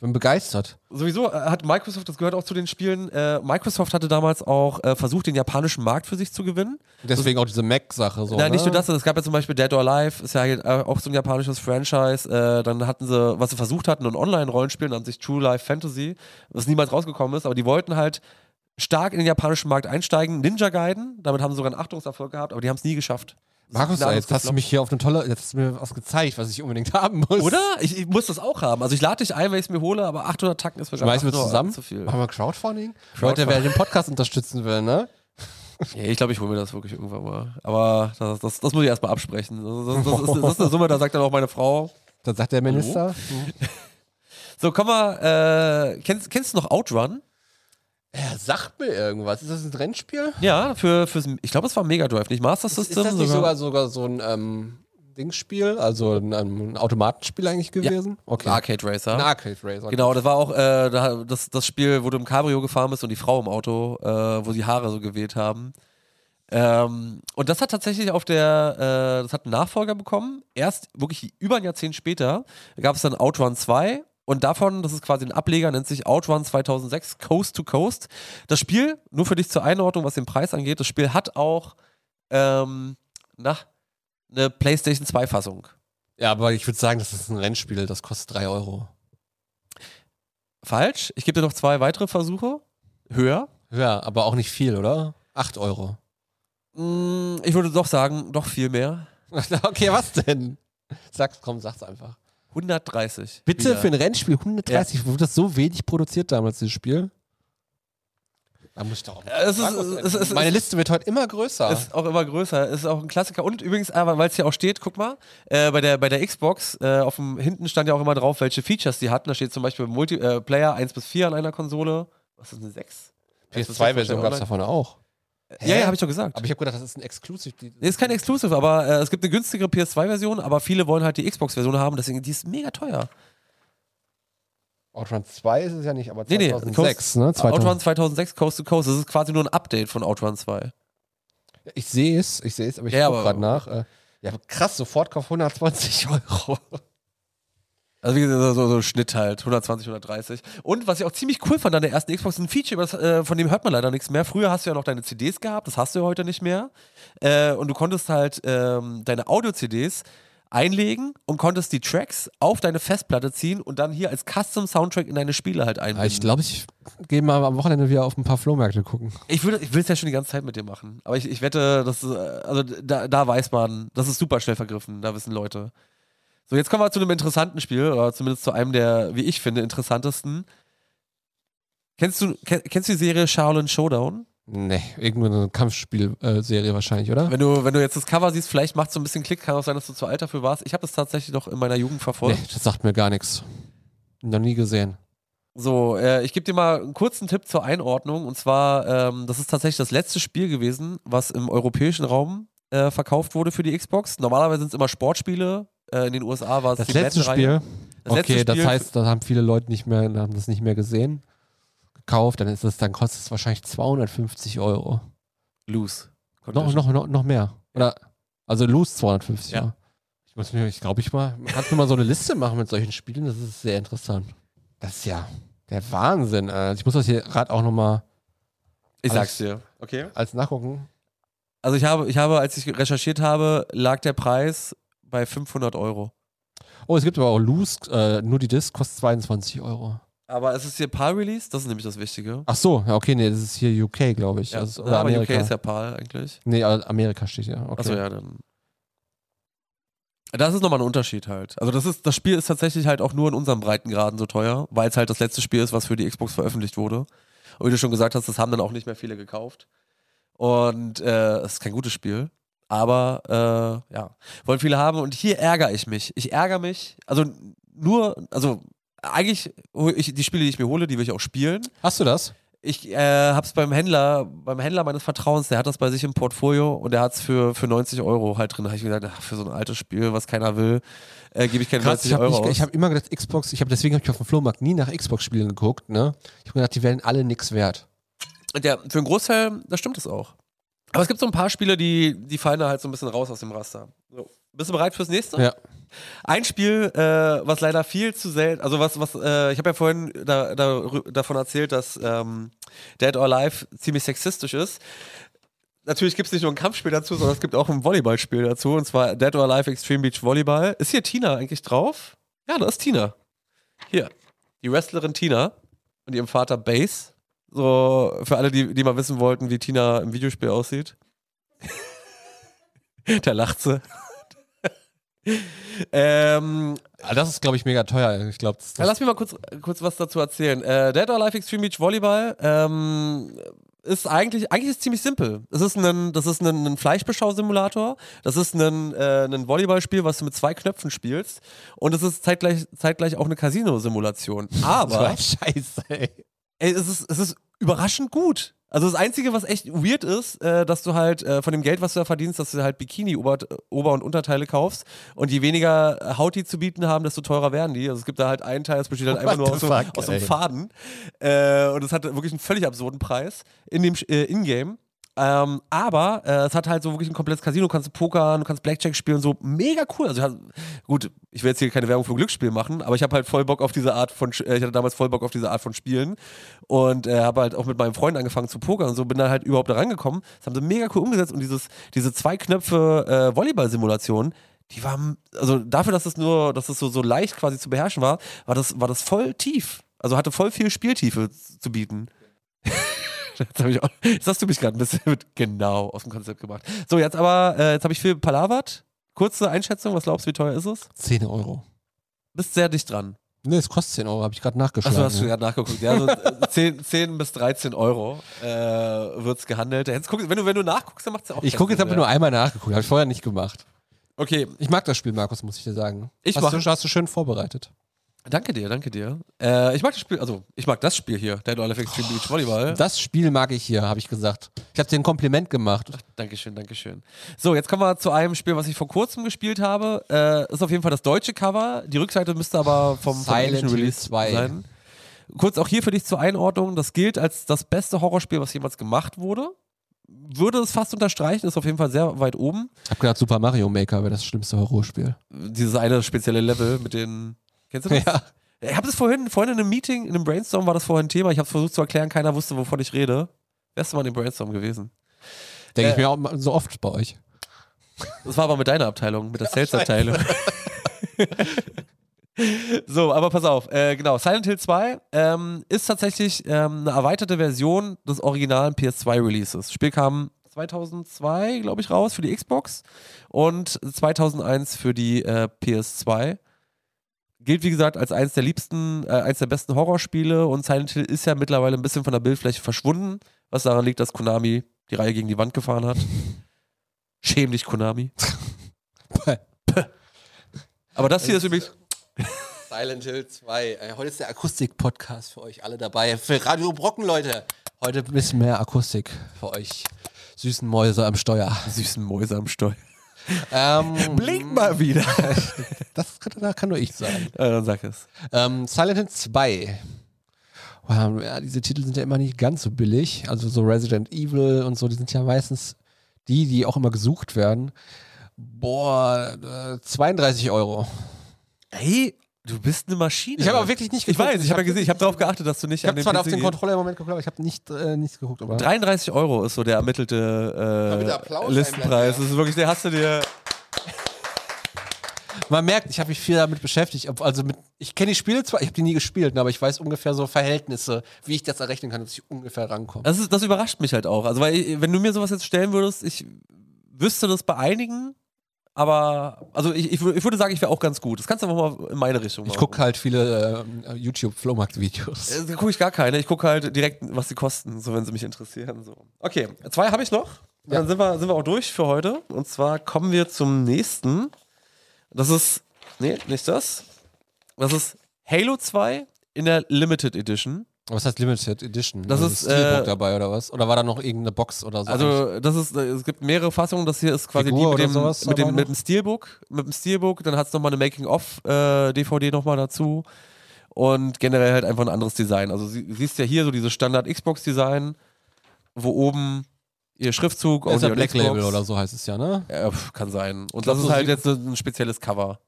[SPEAKER 1] Ich bin begeistert.
[SPEAKER 2] Sowieso äh, hat Microsoft, das gehört auch zu den Spielen, äh, Microsoft hatte damals auch äh, versucht, den japanischen Markt für sich zu gewinnen.
[SPEAKER 1] Deswegen auch diese Mac-Sache so.
[SPEAKER 2] Nein, nicht
[SPEAKER 1] ne?
[SPEAKER 2] nur das, es gab ja zum Beispiel Dead or Alive, ist ja äh, auch so ein japanisches Franchise. Äh, dann hatten sie, was sie versucht hatten, ein Online-Rollenspiel, nannte sich True Life Fantasy, was niemals rausgekommen ist, aber die wollten halt stark in den japanischen Markt einsteigen. Ninja Gaiden, damit haben sie sogar einen Achtungserfolg gehabt, aber die haben es nie geschafft.
[SPEAKER 1] Markus, jetzt hast du mich hier auf eine tolle, jetzt hast du mir was gezeigt, was ich unbedingt haben muss.
[SPEAKER 2] Oder? Ich, ich muss das auch haben. Also ich lade dich ein, wenn ich es mir hole, aber 800 Tacken ist mir
[SPEAKER 1] Schmeißen wir
[SPEAKER 2] 800
[SPEAKER 1] zusammen?
[SPEAKER 2] zu viel.
[SPEAKER 1] Machen wir Crowdfunding?
[SPEAKER 2] Crowdfunding.
[SPEAKER 1] Leute, wer den Podcast unterstützen will, ne?
[SPEAKER 2] Ja, ich glaube, ich hole mir das wirklich irgendwann mal. Aber das, das, das muss ich erstmal absprechen. Das, das, das, ist, das ist eine Summe, da sagt dann auch meine Frau.
[SPEAKER 1] Dann sagt der Minister.
[SPEAKER 2] So, komm mal, äh, kennst, kennst du noch Outrun?
[SPEAKER 1] Er sagt mir irgendwas. Ist das ein Rennspiel?
[SPEAKER 2] Ja, für, fürs, ich glaube, es war Mega Drive, nicht Master
[SPEAKER 1] Ist
[SPEAKER 2] System.
[SPEAKER 1] das nicht sogar, sogar so ein ähm, Dingsspiel, also ein, ein Automatenspiel eigentlich gewesen? Okay.
[SPEAKER 2] Arcade Racer.
[SPEAKER 1] Ein Arcade Racer.
[SPEAKER 2] Genau, das war auch äh, da- das, das Spiel, wo du im Cabrio gefahren bist und die Frau im Auto, äh, wo die Haare so geweht haben. Ähm, und das hat tatsächlich auf der, äh, das hat einen Nachfolger bekommen. Erst wirklich über ein Jahrzehnt später gab es dann Outrun 2 und davon, das ist quasi ein Ableger, nennt sich Outrun 2006 Coast to Coast. Das Spiel, nur für dich zur Einordnung, was den Preis angeht, das Spiel hat auch ähm, na, eine PlayStation 2 Fassung.
[SPEAKER 1] Ja, aber ich würde sagen, das ist ein Rennspiel, das kostet 3 Euro.
[SPEAKER 2] Falsch. Ich gebe dir noch zwei weitere Versuche. Höher.
[SPEAKER 1] Ja, aber auch nicht viel, oder? 8 Euro.
[SPEAKER 2] Mm, Ich würde doch sagen, doch viel mehr.
[SPEAKER 1] okay, was denn? Sag's, komm, sag's einfach.
[SPEAKER 2] 130.
[SPEAKER 1] Bitte
[SPEAKER 2] wieder.
[SPEAKER 1] für ein Rennspiel 130, wurde das so wenig produziert damals, dieses Spiel? Da muss ich doch.
[SPEAKER 2] es ist- es ist-
[SPEAKER 1] Meine Liste wird heute immer größer.
[SPEAKER 2] Ist auch immer größer, ist auch ein Klassiker. Und übrigens, weil es hier auch steht, guck mal, äh, bei, der, bei der Xbox, äh, auf dem hinten stand ja auch immer drauf, welche Features die hatten. Da steht zum Beispiel Multiplayer 1 bis 4 an einer Konsole. Was ist eine 6?
[SPEAKER 1] PS2-Version gab es davon auch.
[SPEAKER 2] Ja, ja, habe ich doch gesagt.
[SPEAKER 1] Aber ich habe gedacht, das ist ein Exclusive. Die,
[SPEAKER 2] Nee, ist kein Exclusive, aber äh, es gibt eine günstigere PS2-Version, aber viele wollen halt die Xbox-Version haben, deswegen die ist mega teuer.
[SPEAKER 1] Outrun 2 ist es ja nicht, aber
[SPEAKER 2] Nee, nee,
[SPEAKER 1] 2006, ne? 2000.
[SPEAKER 2] Outrun 2006 Coast to Coast, das ist quasi nur ein Update von Outrun 2.
[SPEAKER 1] Ich sehe es, ich sehe es, aber ich
[SPEAKER 2] Ja,
[SPEAKER 1] gucke gerade nach. Äh, ja, krass, Sofortkauf 120 Euro.
[SPEAKER 2] Also wie gesagt, so, so Schnitt halt, 120, 130. Und was ich auch ziemlich cool fand an der ersten Xbox, ein Feature, das, äh, von dem hört man leider nichts mehr. Früher hast du ja noch deine CDs gehabt, das hast du ja heute nicht mehr. Äh, und du konntest halt ähm, deine Audio-CDs einlegen und konntest die Tracks auf deine Festplatte ziehen und dann hier als Custom-Soundtrack in deine Spiele halt einbinden.
[SPEAKER 1] ich glaube, ich gehe mal am Wochenende wieder auf ein paar Flohmärkte gucken.
[SPEAKER 2] Ich würde, ich will es ja schon die ganze Zeit mit dir machen. Aber ich, ich wette, das ist, äh, also da, da weiß man, das ist super schnell vergriffen, da wissen Leute. So, jetzt kommen wir zu einem interessanten Spiel, oder zumindest zu einem der, wie ich finde, interessantesten. Kennst du, kenn, kennst du die Serie Shaolin Showdown?
[SPEAKER 1] Nee, irgendwo eine Kampfspielserie wahrscheinlich, oder?
[SPEAKER 2] Wenn du, wenn du jetzt das Cover siehst, vielleicht macht es so ein bisschen Klick, kann auch sein, dass du zu alt dafür warst. Ich habe das tatsächlich noch in meiner Jugend verfolgt.
[SPEAKER 1] Nee, das sagt mir gar nichts. Noch nie gesehen.
[SPEAKER 2] So, äh, ich gebe dir mal einen kurzen Tipp zur Einordnung. Und zwar, ähm, das ist tatsächlich das letzte Spiel gewesen, was im europäischen Raum äh, verkauft wurde für die Xbox. Normalerweise sind es immer Sportspiele. Äh, in den USA war es
[SPEAKER 1] Das
[SPEAKER 2] die
[SPEAKER 1] letzte. Spiel.
[SPEAKER 2] Das letzte
[SPEAKER 1] okay, das
[SPEAKER 2] Spiel-
[SPEAKER 1] heißt, da haben viele Leute nicht mehr, haben das nicht mehr gesehen, gekauft, dann ist es, dann kostet es wahrscheinlich 250 Euro.
[SPEAKER 2] Loose.
[SPEAKER 1] Noch, noch, noch, noch mehr. Oder, also Loose 250,
[SPEAKER 2] Ja.
[SPEAKER 1] ja. Ich muss mir, ich glaube, ich mal, kannst du mal so eine Liste machen mit solchen Spielen? Das ist sehr interessant. Das ist ja der Wahnsinn. Äh. Ich muss das hier gerade auch nochmal
[SPEAKER 2] Ich sag's dir. Okay.
[SPEAKER 1] als nachgucken.
[SPEAKER 2] Also ich habe, ich habe, als ich recherchiert habe, lag der Preis bei 500 Euro.
[SPEAKER 1] Oh, es gibt aber auch Loose, äh, nur die Disc kostet 22 Euro.
[SPEAKER 2] Aber es ist hier PAL-Release, das ist nämlich das Wichtige.
[SPEAKER 1] Ach so, ja, okay, nee, das ist hier UK, glaube ich.
[SPEAKER 2] Ja,
[SPEAKER 1] Also, oder
[SPEAKER 2] aber
[SPEAKER 1] Amerika.
[SPEAKER 2] UK ist ja PAL eigentlich.
[SPEAKER 1] nee, äh, Amerika steht ja. Okay.
[SPEAKER 2] Achso, ja, dann. Das ist nochmal ein Unterschied halt. Also das ist, das Spiel ist tatsächlich halt auch nur in unserem Breitengraden so teuer, weil es halt das letzte Spiel ist, was für die Xbox veröffentlicht wurde. Und wie du schon gesagt hast, das haben dann auch nicht mehr viele gekauft. Und äh, es ist kein gutes Spiel. Aber äh, ja, wollen viele haben. Und hier ärgere ich mich. Ich ärgere mich. Also nur, also eigentlich, ich, die Spiele, die ich mir hole, die will ich auch spielen.
[SPEAKER 1] Hast du das?
[SPEAKER 2] Ich äh, hab's beim Händler, beim Händler meines Vertrauens, der hat das bei sich im Portfolio und der hat's für, für 90 Euro halt drin. Da hab ich gedacht, ach, für so ein altes Spiel, was keiner will, äh, gebe ich keine
[SPEAKER 1] Krass,
[SPEAKER 2] 90
[SPEAKER 1] ich habe
[SPEAKER 2] Euro aus.
[SPEAKER 1] ich hab immer gedacht, Xbox, ich habe deswegen habe ich auf dem Flohmarkt nie nach Xbox-Spielen geguckt, ne? Ich habe gedacht, die wären alle nix wert.
[SPEAKER 2] Und ja, für einen Großteil, da stimmt es auch. Aber es gibt so ein paar Spiele, die, die fallen da halt so ein bisschen raus aus dem Raster. So. Bist du bereit fürs nächste?
[SPEAKER 1] Ja.
[SPEAKER 2] Ein Spiel, äh, was leider viel zu selten, also was, was, äh, ich habe ja vorhin da, da, davon erzählt, dass ähm, Dead or Alive ziemlich sexistisch ist. Natürlich gibt es nicht nur ein Kampfspiel dazu, sondern es gibt auch ein Volleyballspiel dazu, und zwar Dead or Alive Extreme Beach Volleyball. Ist hier Tina eigentlich drauf? Ja, da ist Tina. Hier. Die Wrestlerin Tina und ihrem Vater Base. So, für alle, die, die mal wissen wollten, wie Tina im Videospiel aussieht. da lacht sie. ähm,
[SPEAKER 1] Ah, Das ist, glaube ich, mega teuer. Ich glaube, das,
[SPEAKER 2] lass mich mal kurz, kurz was dazu erzählen. Äh, Dead or Alive Extreme Beach Volleyball ähm, ist eigentlich, eigentlich ist es ziemlich simpel. Das ist ein, das ist ein, ein Fleischbeschau-Simulator. Das ist ein, äh, ein Volleyballspiel, was du mit zwei Knöpfen spielst. Und es ist zeitgleich, zeitgleich auch eine Casino-Simulation. Aber
[SPEAKER 1] Scheiße, ey.
[SPEAKER 2] Ey, es ist, es ist überraschend gut. Also das Einzige, was echt weird ist, äh, dass du halt äh, von dem Geld, was du da verdienst, dass du halt Bikini Ober, Ober und Unterteile kaufst und je weniger Haut die zu bieten haben, desto teurer werden die. Also es gibt da halt einen Teil, das besteht halt einfach
[SPEAKER 1] What
[SPEAKER 2] nur aus, so, aus so einem. Faden äh, und es hat wirklich einen völlig absurden Preis in dem äh, Ingame. Ähm, aber äh, es hat halt so wirklich ein komplettes Casino. Du kannst pokern, du kannst Blackjack spielen, so mega cool. Also ja, gut, ich will jetzt hier keine Werbung für Glücksspiel machen, aber ich habe halt voll Bock auf diese Art von, äh, ich hatte damals voll Bock auf diese Art von Spielen und äh, habe halt auch mit meinem Freund angefangen zu pokern und so bin da halt überhaupt da rangekommen. Das haben sie mega cool umgesetzt und dieses, diese zwei Knöpfe äh, Volleyball-Simulation, die waren, also dafür, dass es nur, dass es so, so leicht quasi zu beherrschen war, war das, war das voll tief. Also hatte voll viel Spieltiefe zu bieten. Jetzt, ich auch, jetzt hast du mich gerade ein bisschen mit genau aus dem Konzept gebracht. So, jetzt aber, äh, jetzt habe ich viel palavert. Kurze Einschätzung, was glaubst du, wie teuer ist es?
[SPEAKER 1] 10 Euro.
[SPEAKER 2] Bist sehr dicht dran.
[SPEAKER 1] Nee, es kostet 10 Euro, habe ich gerade nachgeschlagen.
[SPEAKER 2] Achso, hast du gerade nachgeguckt. Ja, so äh, 10, 10 bis 13 Euro äh, wird es gehandelt. Jetzt guck, wenn, du, wenn du nachguckst, dann macht es ja auch
[SPEAKER 1] Ich gucke jetzt
[SPEAKER 2] mehr.
[SPEAKER 1] nur einmal nachgeguckt, habe ich vorher nicht gemacht.
[SPEAKER 2] Okay,
[SPEAKER 1] Ich mag das Spiel, Markus, muss ich dir sagen.
[SPEAKER 2] Ich
[SPEAKER 1] hast,
[SPEAKER 2] mach-
[SPEAKER 1] du, hast du schön vorbereitet.
[SPEAKER 2] Danke dir, danke dir. Äh, ich mag das Spiel, also ich mag das Spiel hier, Dead or Alive Extreme Beach Volleyball.
[SPEAKER 1] Das Spiel mag ich hier, habe ich gesagt. Ich habe dir ein Kompliment gemacht.
[SPEAKER 2] Dankeschön, Dankeschön. So, jetzt kommen wir zu einem Spiel, was ich vor kurzem gespielt habe. Äh, ist auf jeden Fall das deutsche Cover. Die Rückseite müsste aber vom, vom
[SPEAKER 1] Silent Hill
[SPEAKER 2] Release
[SPEAKER 1] 2.
[SPEAKER 2] sein. Kurz auch hier für dich zur Einordnung. Das gilt als das beste Horrorspiel, was jemals gemacht wurde. Würde es fast unterstreichen, ist auf jeden Fall sehr weit oben.
[SPEAKER 1] Ich habe gedacht, Super Mario Maker wäre das schlimmste Horrorspiel.
[SPEAKER 2] Dieses eine spezielle Level mit den. Kennst du das?
[SPEAKER 1] Ja.
[SPEAKER 2] Ich habe das vorhin, vorhin in einem Meeting, in einem Brainstorm war das vorhin Thema. Ich habe es versucht zu erklären, keiner wusste, wovon ich rede. Wärst du mal in dem Brainstorm gewesen?
[SPEAKER 1] Denke ich
[SPEAKER 2] Äh.
[SPEAKER 1] mir auch so oft bei euch.
[SPEAKER 2] Das war aber mit deiner Abteilung, mit der Sales-Abteilung. so, aber pass auf, äh, genau, Silent Hill 2 ähm, ist tatsächlich ähm, eine erweiterte Version des originalen PS2-Releases. Das Spiel kam 2002, glaube ich, raus für die Xbox und 2001 für die äh, PS2. Gilt, wie gesagt, als eins der liebsten, äh, eins der besten Horrorspiele und Silent Hill ist ja mittlerweile ein bisschen von der Bildfläche verschwunden, was daran liegt, dass Konami die Reihe gegen die Wand gefahren hat. Schäm dich, Konami. Aber das hier ist übrigens.
[SPEAKER 1] Silent Hill 2. Äh, heute ist der Akustik-Podcast für euch alle dabei. Für Radio Brocken, Leute. Heute ein bisschen mehr Akustik für euch süßen Mäuse am Steuer.
[SPEAKER 2] Süßen Mäuse am Steuer.
[SPEAKER 1] Ähm,
[SPEAKER 2] Blink mal wieder.
[SPEAKER 1] Das kann, kann nur ich sagen.
[SPEAKER 2] äh, dann sag es.
[SPEAKER 1] Ähm, Silent Hill 2. Wow, ja, diese Titel sind ja immer nicht ganz so billig. Also so Resident Evil und so, die sind ja meistens die, die auch immer gesucht werden. Boah, äh, 32 Euro.
[SPEAKER 2] Hey, du bist eine Maschine.
[SPEAKER 1] Ich habe aber wirklich nicht
[SPEAKER 2] Ich
[SPEAKER 1] geguckt.
[SPEAKER 2] weiß, ich habe ja gesehen, ich habe darauf geachtet, dass du nicht
[SPEAKER 1] Ich
[SPEAKER 2] an
[SPEAKER 1] habe
[SPEAKER 2] den
[SPEAKER 1] zwar
[SPEAKER 2] PC
[SPEAKER 1] auf den. Controller im Moment geguckt, aber ich habe nicht, äh, nichts geguckt. Aber
[SPEAKER 2] 33 Euro ist so der ermittelte äh, Listenpreis. Das ist wirklich, der hast du dir.
[SPEAKER 1] Man merkt, ich habe mich viel damit beschäftigt. Also mit, ich kenne die Spiele zwar, ich habe die nie gespielt, ne, aber ich weiß ungefähr so Verhältnisse, wie ich das errechnen kann, dass ich ungefähr rankomme.
[SPEAKER 2] Das, ist, das überrascht mich halt auch. Also, weil, ich- wenn du mir sowas jetzt stellen würdest, ich wüsste das bei einigen, aber also ich, ich, ich würde sagen, ich wäre auch ganz gut. Das kannst du einfach mal in meine Richtung machen.
[SPEAKER 1] Ich gucke halt viele äh, YouTube-Flohmarkt-Videos.
[SPEAKER 2] Äh, Da gucke ich gar keine. Ich gucke halt direkt, was sie kosten, so wenn sie mich interessieren. So. Okay, zwei habe ich noch. Und Dann sind wir, sind wir auch durch für heute. Und zwar kommen wir zum nächsten. Das ist. Nee, nicht das. Das ist Halo 2 in der Limited Edition.
[SPEAKER 1] Was heißt Limited Edition?
[SPEAKER 2] Das
[SPEAKER 1] Also
[SPEAKER 2] ist,
[SPEAKER 1] Steelbook
[SPEAKER 2] äh,
[SPEAKER 1] dabei oder was? Oder war da noch irgendeine Box oder so?
[SPEAKER 2] Also, das ist, es gibt mehrere Fassungen. Das hier ist quasi
[SPEAKER 1] Figur
[SPEAKER 2] die mit dem, mit, dem, mit dem Steelbook. Mit dem Steelbook. Dann hat es nochmal eine Making-of-DVD nochmal dazu. Und generell halt einfach ein anderes Design. Also, sie, siehst ja hier so dieses Standard-Xbox-Design, wo oben ihr Schriftzug,
[SPEAKER 1] ist ja Black
[SPEAKER 2] Xbox.
[SPEAKER 1] Label oder so heißt es ja, ne?
[SPEAKER 2] Ja, pf, kann sein. Und
[SPEAKER 1] glaub,
[SPEAKER 2] das ist halt jetzt ein spezielles Cover.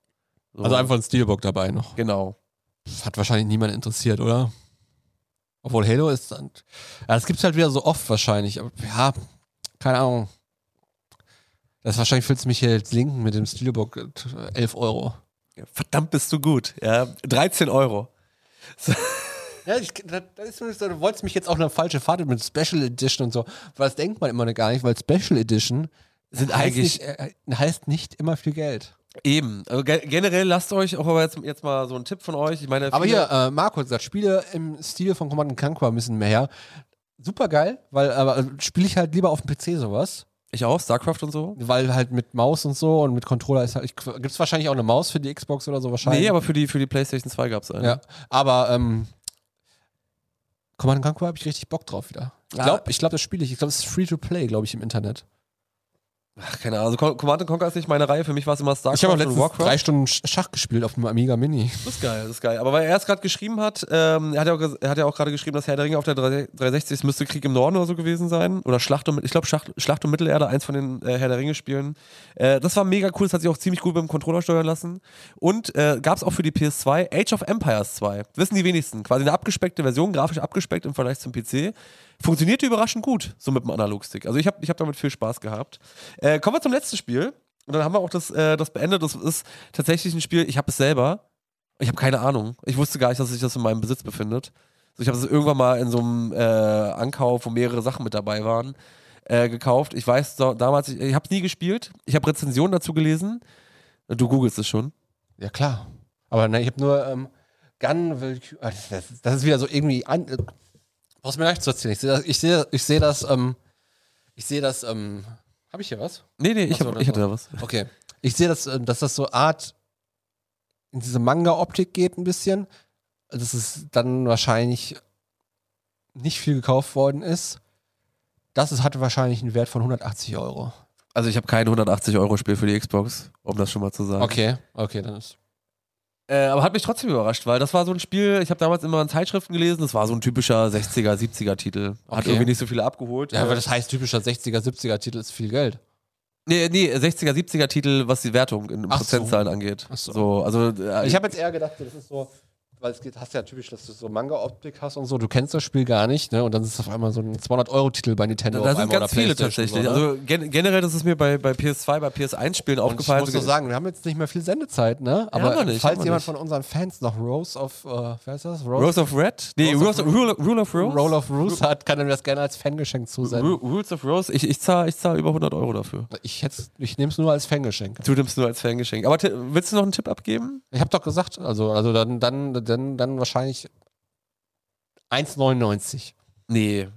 [SPEAKER 2] So.
[SPEAKER 1] Also einfach ein Steelbook dabei noch.
[SPEAKER 2] Genau.
[SPEAKER 1] Das hat wahrscheinlich niemand interessiert, oder? Obwohl Halo ist dann. Ja, das gibt's halt wieder so oft wahrscheinlich. Aber ja, keine Ahnung. Das wahrscheinlich fühlst du mich hier jetzt linken mit dem Steelbook äh, 11 Euro.
[SPEAKER 2] Verdammt bist du gut. Ja, 13 Euro.
[SPEAKER 1] Ja, ich, das, das ist so, du wolltest mich jetzt auch eine falsche Fahrt mit Special Edition und so. Weil das denkt man immer gar nicht, weil Special Edition
[SPEAKER 2] Sind
[SPEAKER 1] heißt
[SPEAKER 2] eigentlich
[SPEAKER 1] nicht, äh, heißt nicht immer viel Geld.
[SPEAKER 2] Eben. Also ge generell lasst euch auch aber jetzt, jetzt mal so einen Tipp von euch. Ich meine,
[SPEAKER 1] Aber hier, äh, Marco hat gesagt, Spiele im Stil von Command Conquer müssen mehr her. Super geil, weil aber äh, spiele ich halt lieber auf dem PC sowas.
[SPEAKER 2] ich auch, StarCraft und so.
[SPEAKER 1] Weil halt mit Maus und so und mit Controller ist halt. Gibt es wahrscheinlich auch eine Maus für die Xbox oder so wahrscheinlich?
[SPEAKER 2] Nee, aber für die, für die PlayStation 2 gab es eine.
[SPEAKER 1] Ja, aber ähm, Command Conquer habe ich richtig Bock drauf wieder. Ich
[SPEAKER 2] Ah.
[SPEAKER 1] glaube, ich glaub, das spiele ich. Ich glaube, es ist free to play, glaube ich, im Internet.
[SPEAKER 2] Ach, keine Ahnung. Also Co- Command Conquer ist nicht meine Reihe. Für mich war es immer StarCraft
[SPEAKER 1] Ich habe auch letztens
[SPEAKER 2] Warcraft.
[SPEAKER 1] drei Stunden Sch- Schach gespielt auf dem Amiga Mini.
[SPEAKER 2] Das ist geil, das ist geil. Aber weil er es gerade geschrieben hat, ähm, er hat ja auch, er hat ja auch gerade geschrieben, dass Herr der Ringe auf der 3- 360, es müsste Krieg im Norden oder so gewesen sein. Oder Schlacht um, ich glaube Schlacht, Schlacht um Mittelerde, eins von den äh, Herr der Ringe Spielen. Äh, das war mega cool, das hat sich auch ziemlich gut beim Controller steuern lassen. Und äh, gab es auch für die PS2 Age of Empires 2. Wissen die wenigsten. Quasi eine abgespeckte Version, grafisch abgespeckt im Vergleich zum PC. Funktionierte überraschend gut, so mit dem Analogstick. Also ich habe ich hab damit viel Spaß gehabt. Äh, kommen wir zum letzten Spiel. Und dann haben wir auch das, äh, das beendet. Das ist tatsächlich ein Spiel, ich habe es selber. Ich habe keine Ahnung. Ich wusste gar nicht, dass sich das in meinem Besitz befindet. Also ich habe es irgendwann mal in so einem äh, Ankauf, wo mehrere Sachen mit dabei waren, äh, gekauft. Ich weiß so, damals, ich, ich habe es nie gespielt. Ich habe Rezensionen dazu gelesen. Du googelst es schon.
[SPEAKER 1] Ja, klar. Aber nein, ich habe nur ähm, Gun will. ah, Das, das, das ist wieder so irgendwie. An, äh, brauchst mir gleich zu erzählen. Ich sehe das, ich sehe, ich sehe das, ähm, ich sehe das, ähm, habe ich hier was?
[SPEAKER 2] Nee, nee, ich,
[SPEAKER 1] Ach so,
[SPEAKER 2] hab, ich hatte da was.
[SPEAKER 1] Okay. Ich sehe das, äh, dass das so Art in diese Manga-Optik geht ein bisschen. Dass es dann wahrscheinlich nicht viel gekauft worden ist. Das ist, hatte wahrscheinlich einen Wert von 180 Euro.
[SPEAKER 2] Also ich habe kein 180-Euro-Spiel für die Xbox, um das schon mal zu sagen.
[SPEAKER 1] Okay, okay, dann ist.
[SPEAKER 2] Äh, aber hat mich trotzdem überrascht, weil das war so ein Spiel, ich habe damals immer in Zeitschriften gelesen, das war so ein typischer 60er, 70er Titel. Hat
[SPEAKER 1] Okay.
[SPEAKER 2] irgendwie nicht so viele abgeholt.
[SPEAKER 1] Ja, aber das heißt, typischer 60er, 70er Titel ist viel Geld.
[SPEAKER 2] Nee, nee, 60er, 70er Titel, was die Wertung in
[SPEAKER 1] Ach so.
[SPEAKER 2] Prozentzahlen angeht.
[SPEAKER 1] Ach so.
[SPEAKER 2] so. also äh,
[SPEAKER 1] Ich habe jetzt eher gedacht, das ist so, weil es geht, hast ja typisch, dass du so Manga-Optik hast und so, du kennst das Spiel gar nicht, ne? Und dann ist es auf einmal so ein 200-Euro-Titel bei Nintendo.
[SPEAKER 2] da
[SPEAKER 1] auf
[SPEAKER 2] sind ganz viele tatsächlich.
[SPEAKER 1] So, ne?
[SPEAKER 2] Also gen generell, das ist mir bei, bei PS2, bei PS1-Spielen
[SPEAKER 1] und ich
[SPEAKER 2] aufgefallen.
[SPEAKER 1] muss so sagen, wir haben jetzt nicht mehr viel Sendezeit, ne? Aber
[SPEAKER 2] wir nicht,
[SPEAKER 1] falls jemand
[SPEAKER 2] nicht.
[SPEAKER 1] von unseren Fans noch Rose of, äh, wer ist das?
[SPEAKER 2] Rose of Red? Nee,
[SPEAKER 1] Rose
[SPEAKER 2] Rose
[SPEAKER 1] of
[SPEAKER 2] Rule, Rule of Rose?
[SPEAKER 1] Roll of Rose hat, kann er mir das gerne als Fangeschenk zusenden.
[SPEAKER 2] Ru Rules of Rose? Ich, ich zahle ich zahl über 100 Euro dafür.
[SPEAKER 1] Ich, ich nehme es nur als Fangeschenk.
[SPEAKER 2] Du nimmst nur als Fangeschenk. Aber willst du noch einen Tipp abgeben?
[SPEAKER 1] Ich habe doch gesagt, also, also dann, dann, dann, dann wahrscheinlich 1,99.
[SPEAKER 2] Nee,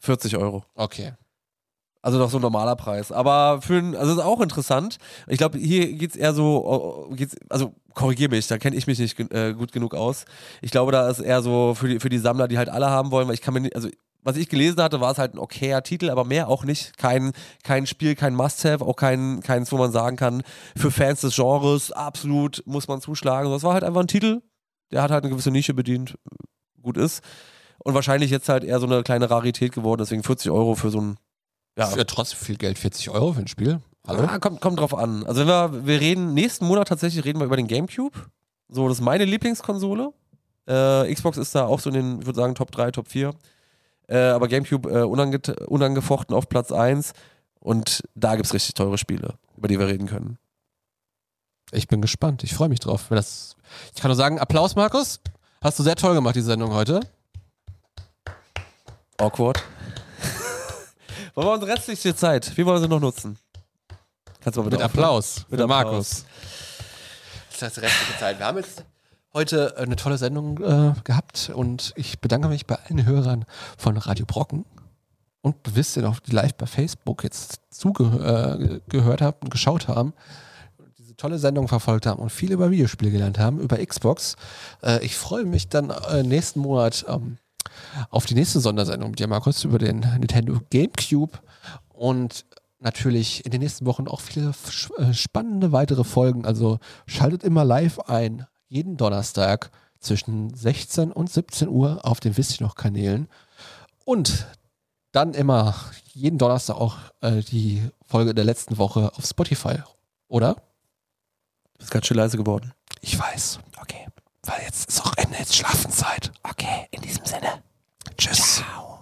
[SPEAKER 2] 40 Euro.
[SPEAKER 1] Okay.
[SPEAKER 2] Also doch so ein normaler Preis. Aber für ein, also ist auch interessant. Ich glaube, hier geht's eher so, oh, geht's, also korrigier mich, da kenne ich mich nicht äh, gut genug aus. Ich glaube, da ist eher so für die, für die Sammler, die halt alle haben wollen, weil ich kann mir nicht, also was ich gelesen hatte, war es halt ein okayer Titel, aber mehr auch nicht. Kein, kein Spiel, kein Must-Have, auch kein, keins, wo man sagen kann, für Fans des Genres absolut muss man zuschlagen. Das war halt einfach ein Titel, der hat halt eine gewisse Nische bedient, gut ist. Und wahrscheinlich jetzt halt eher so eine kleine Rarität geworden, deswegen 40 Euro für so ein ja,
[SPEAKER 1] Für trotzdem viel Geld, 40 Euro für ein Spiel. Hallo?
[SPEAKER 2] Ah, kommt, kommt drauf an. Also wenn wir, wir reden, nächsten Monat tatsächlich reden wir über den Gamecube. So, das ist meine Lieblingskonsole. Äh, Xbox ist da auch so in den, ich würde sagen, Top 3, Top 4. Äh, aber Gamecube äh, unange unangefochten auf Platz 1. Und da gibt es richtig teure Spiele, über die wir reden können.
[SPEAKER 1] Ich bin gespannt. Ich freue mich drauf. Wenn das ich kann nur sagen, Applaus, Markus. Hast du sehr toll gemacht, die Sendung heute.
[SPEAKER 2] Awkward. wollen wir unsere restliche Zeit, wie wollen wir sie noch nutzen? Kannst du mal bitte
[SPEAKER 1] Mit
[SPEAKER 2] aufhören?
[SPEAKER 1] Applaus
[SPEAKER 2] Mit.
[SPEAKER 1] Markus. Das heißt, restliche Zeit. Wir haben jetzt heute eine tolle Sendung äh, gehabt und ich bedanke mich bei allen Hörern von Radio Brocken. Und wisst ihr noch, die live bei Facebook jetzt zugehört äh, habt und geschaut haben, diese tolle Sendung verfolgt haben und viel über Videospiele gelernt haben, über Xbox. Äh, ich freue mich dann äh, nächsten Monat ähm, auf die nächste Sondersendung mit dir, Markus, über den Nintendo GameCube und natürlich in den nächsten Wochen auch viele äh, spannende weitere Folgen. Also schaltet immer live ein, jeden Donnerstag zwischen 16 und 17 Uhr auf den Wisst noch Kanälen. Und dann immer jeden Donnerstag auch äh, die Folge der letzten Woche auf Spotify. Oder?
[SPEAKER 2] Bist ganz schön leise geworden.
[SPEAKER 1] Ich weiß. Okay. Weil jetzt ist auch Ende, jetzt Schlafenszeit. Okay, in diesem Sinne. Tschüss. Ciao.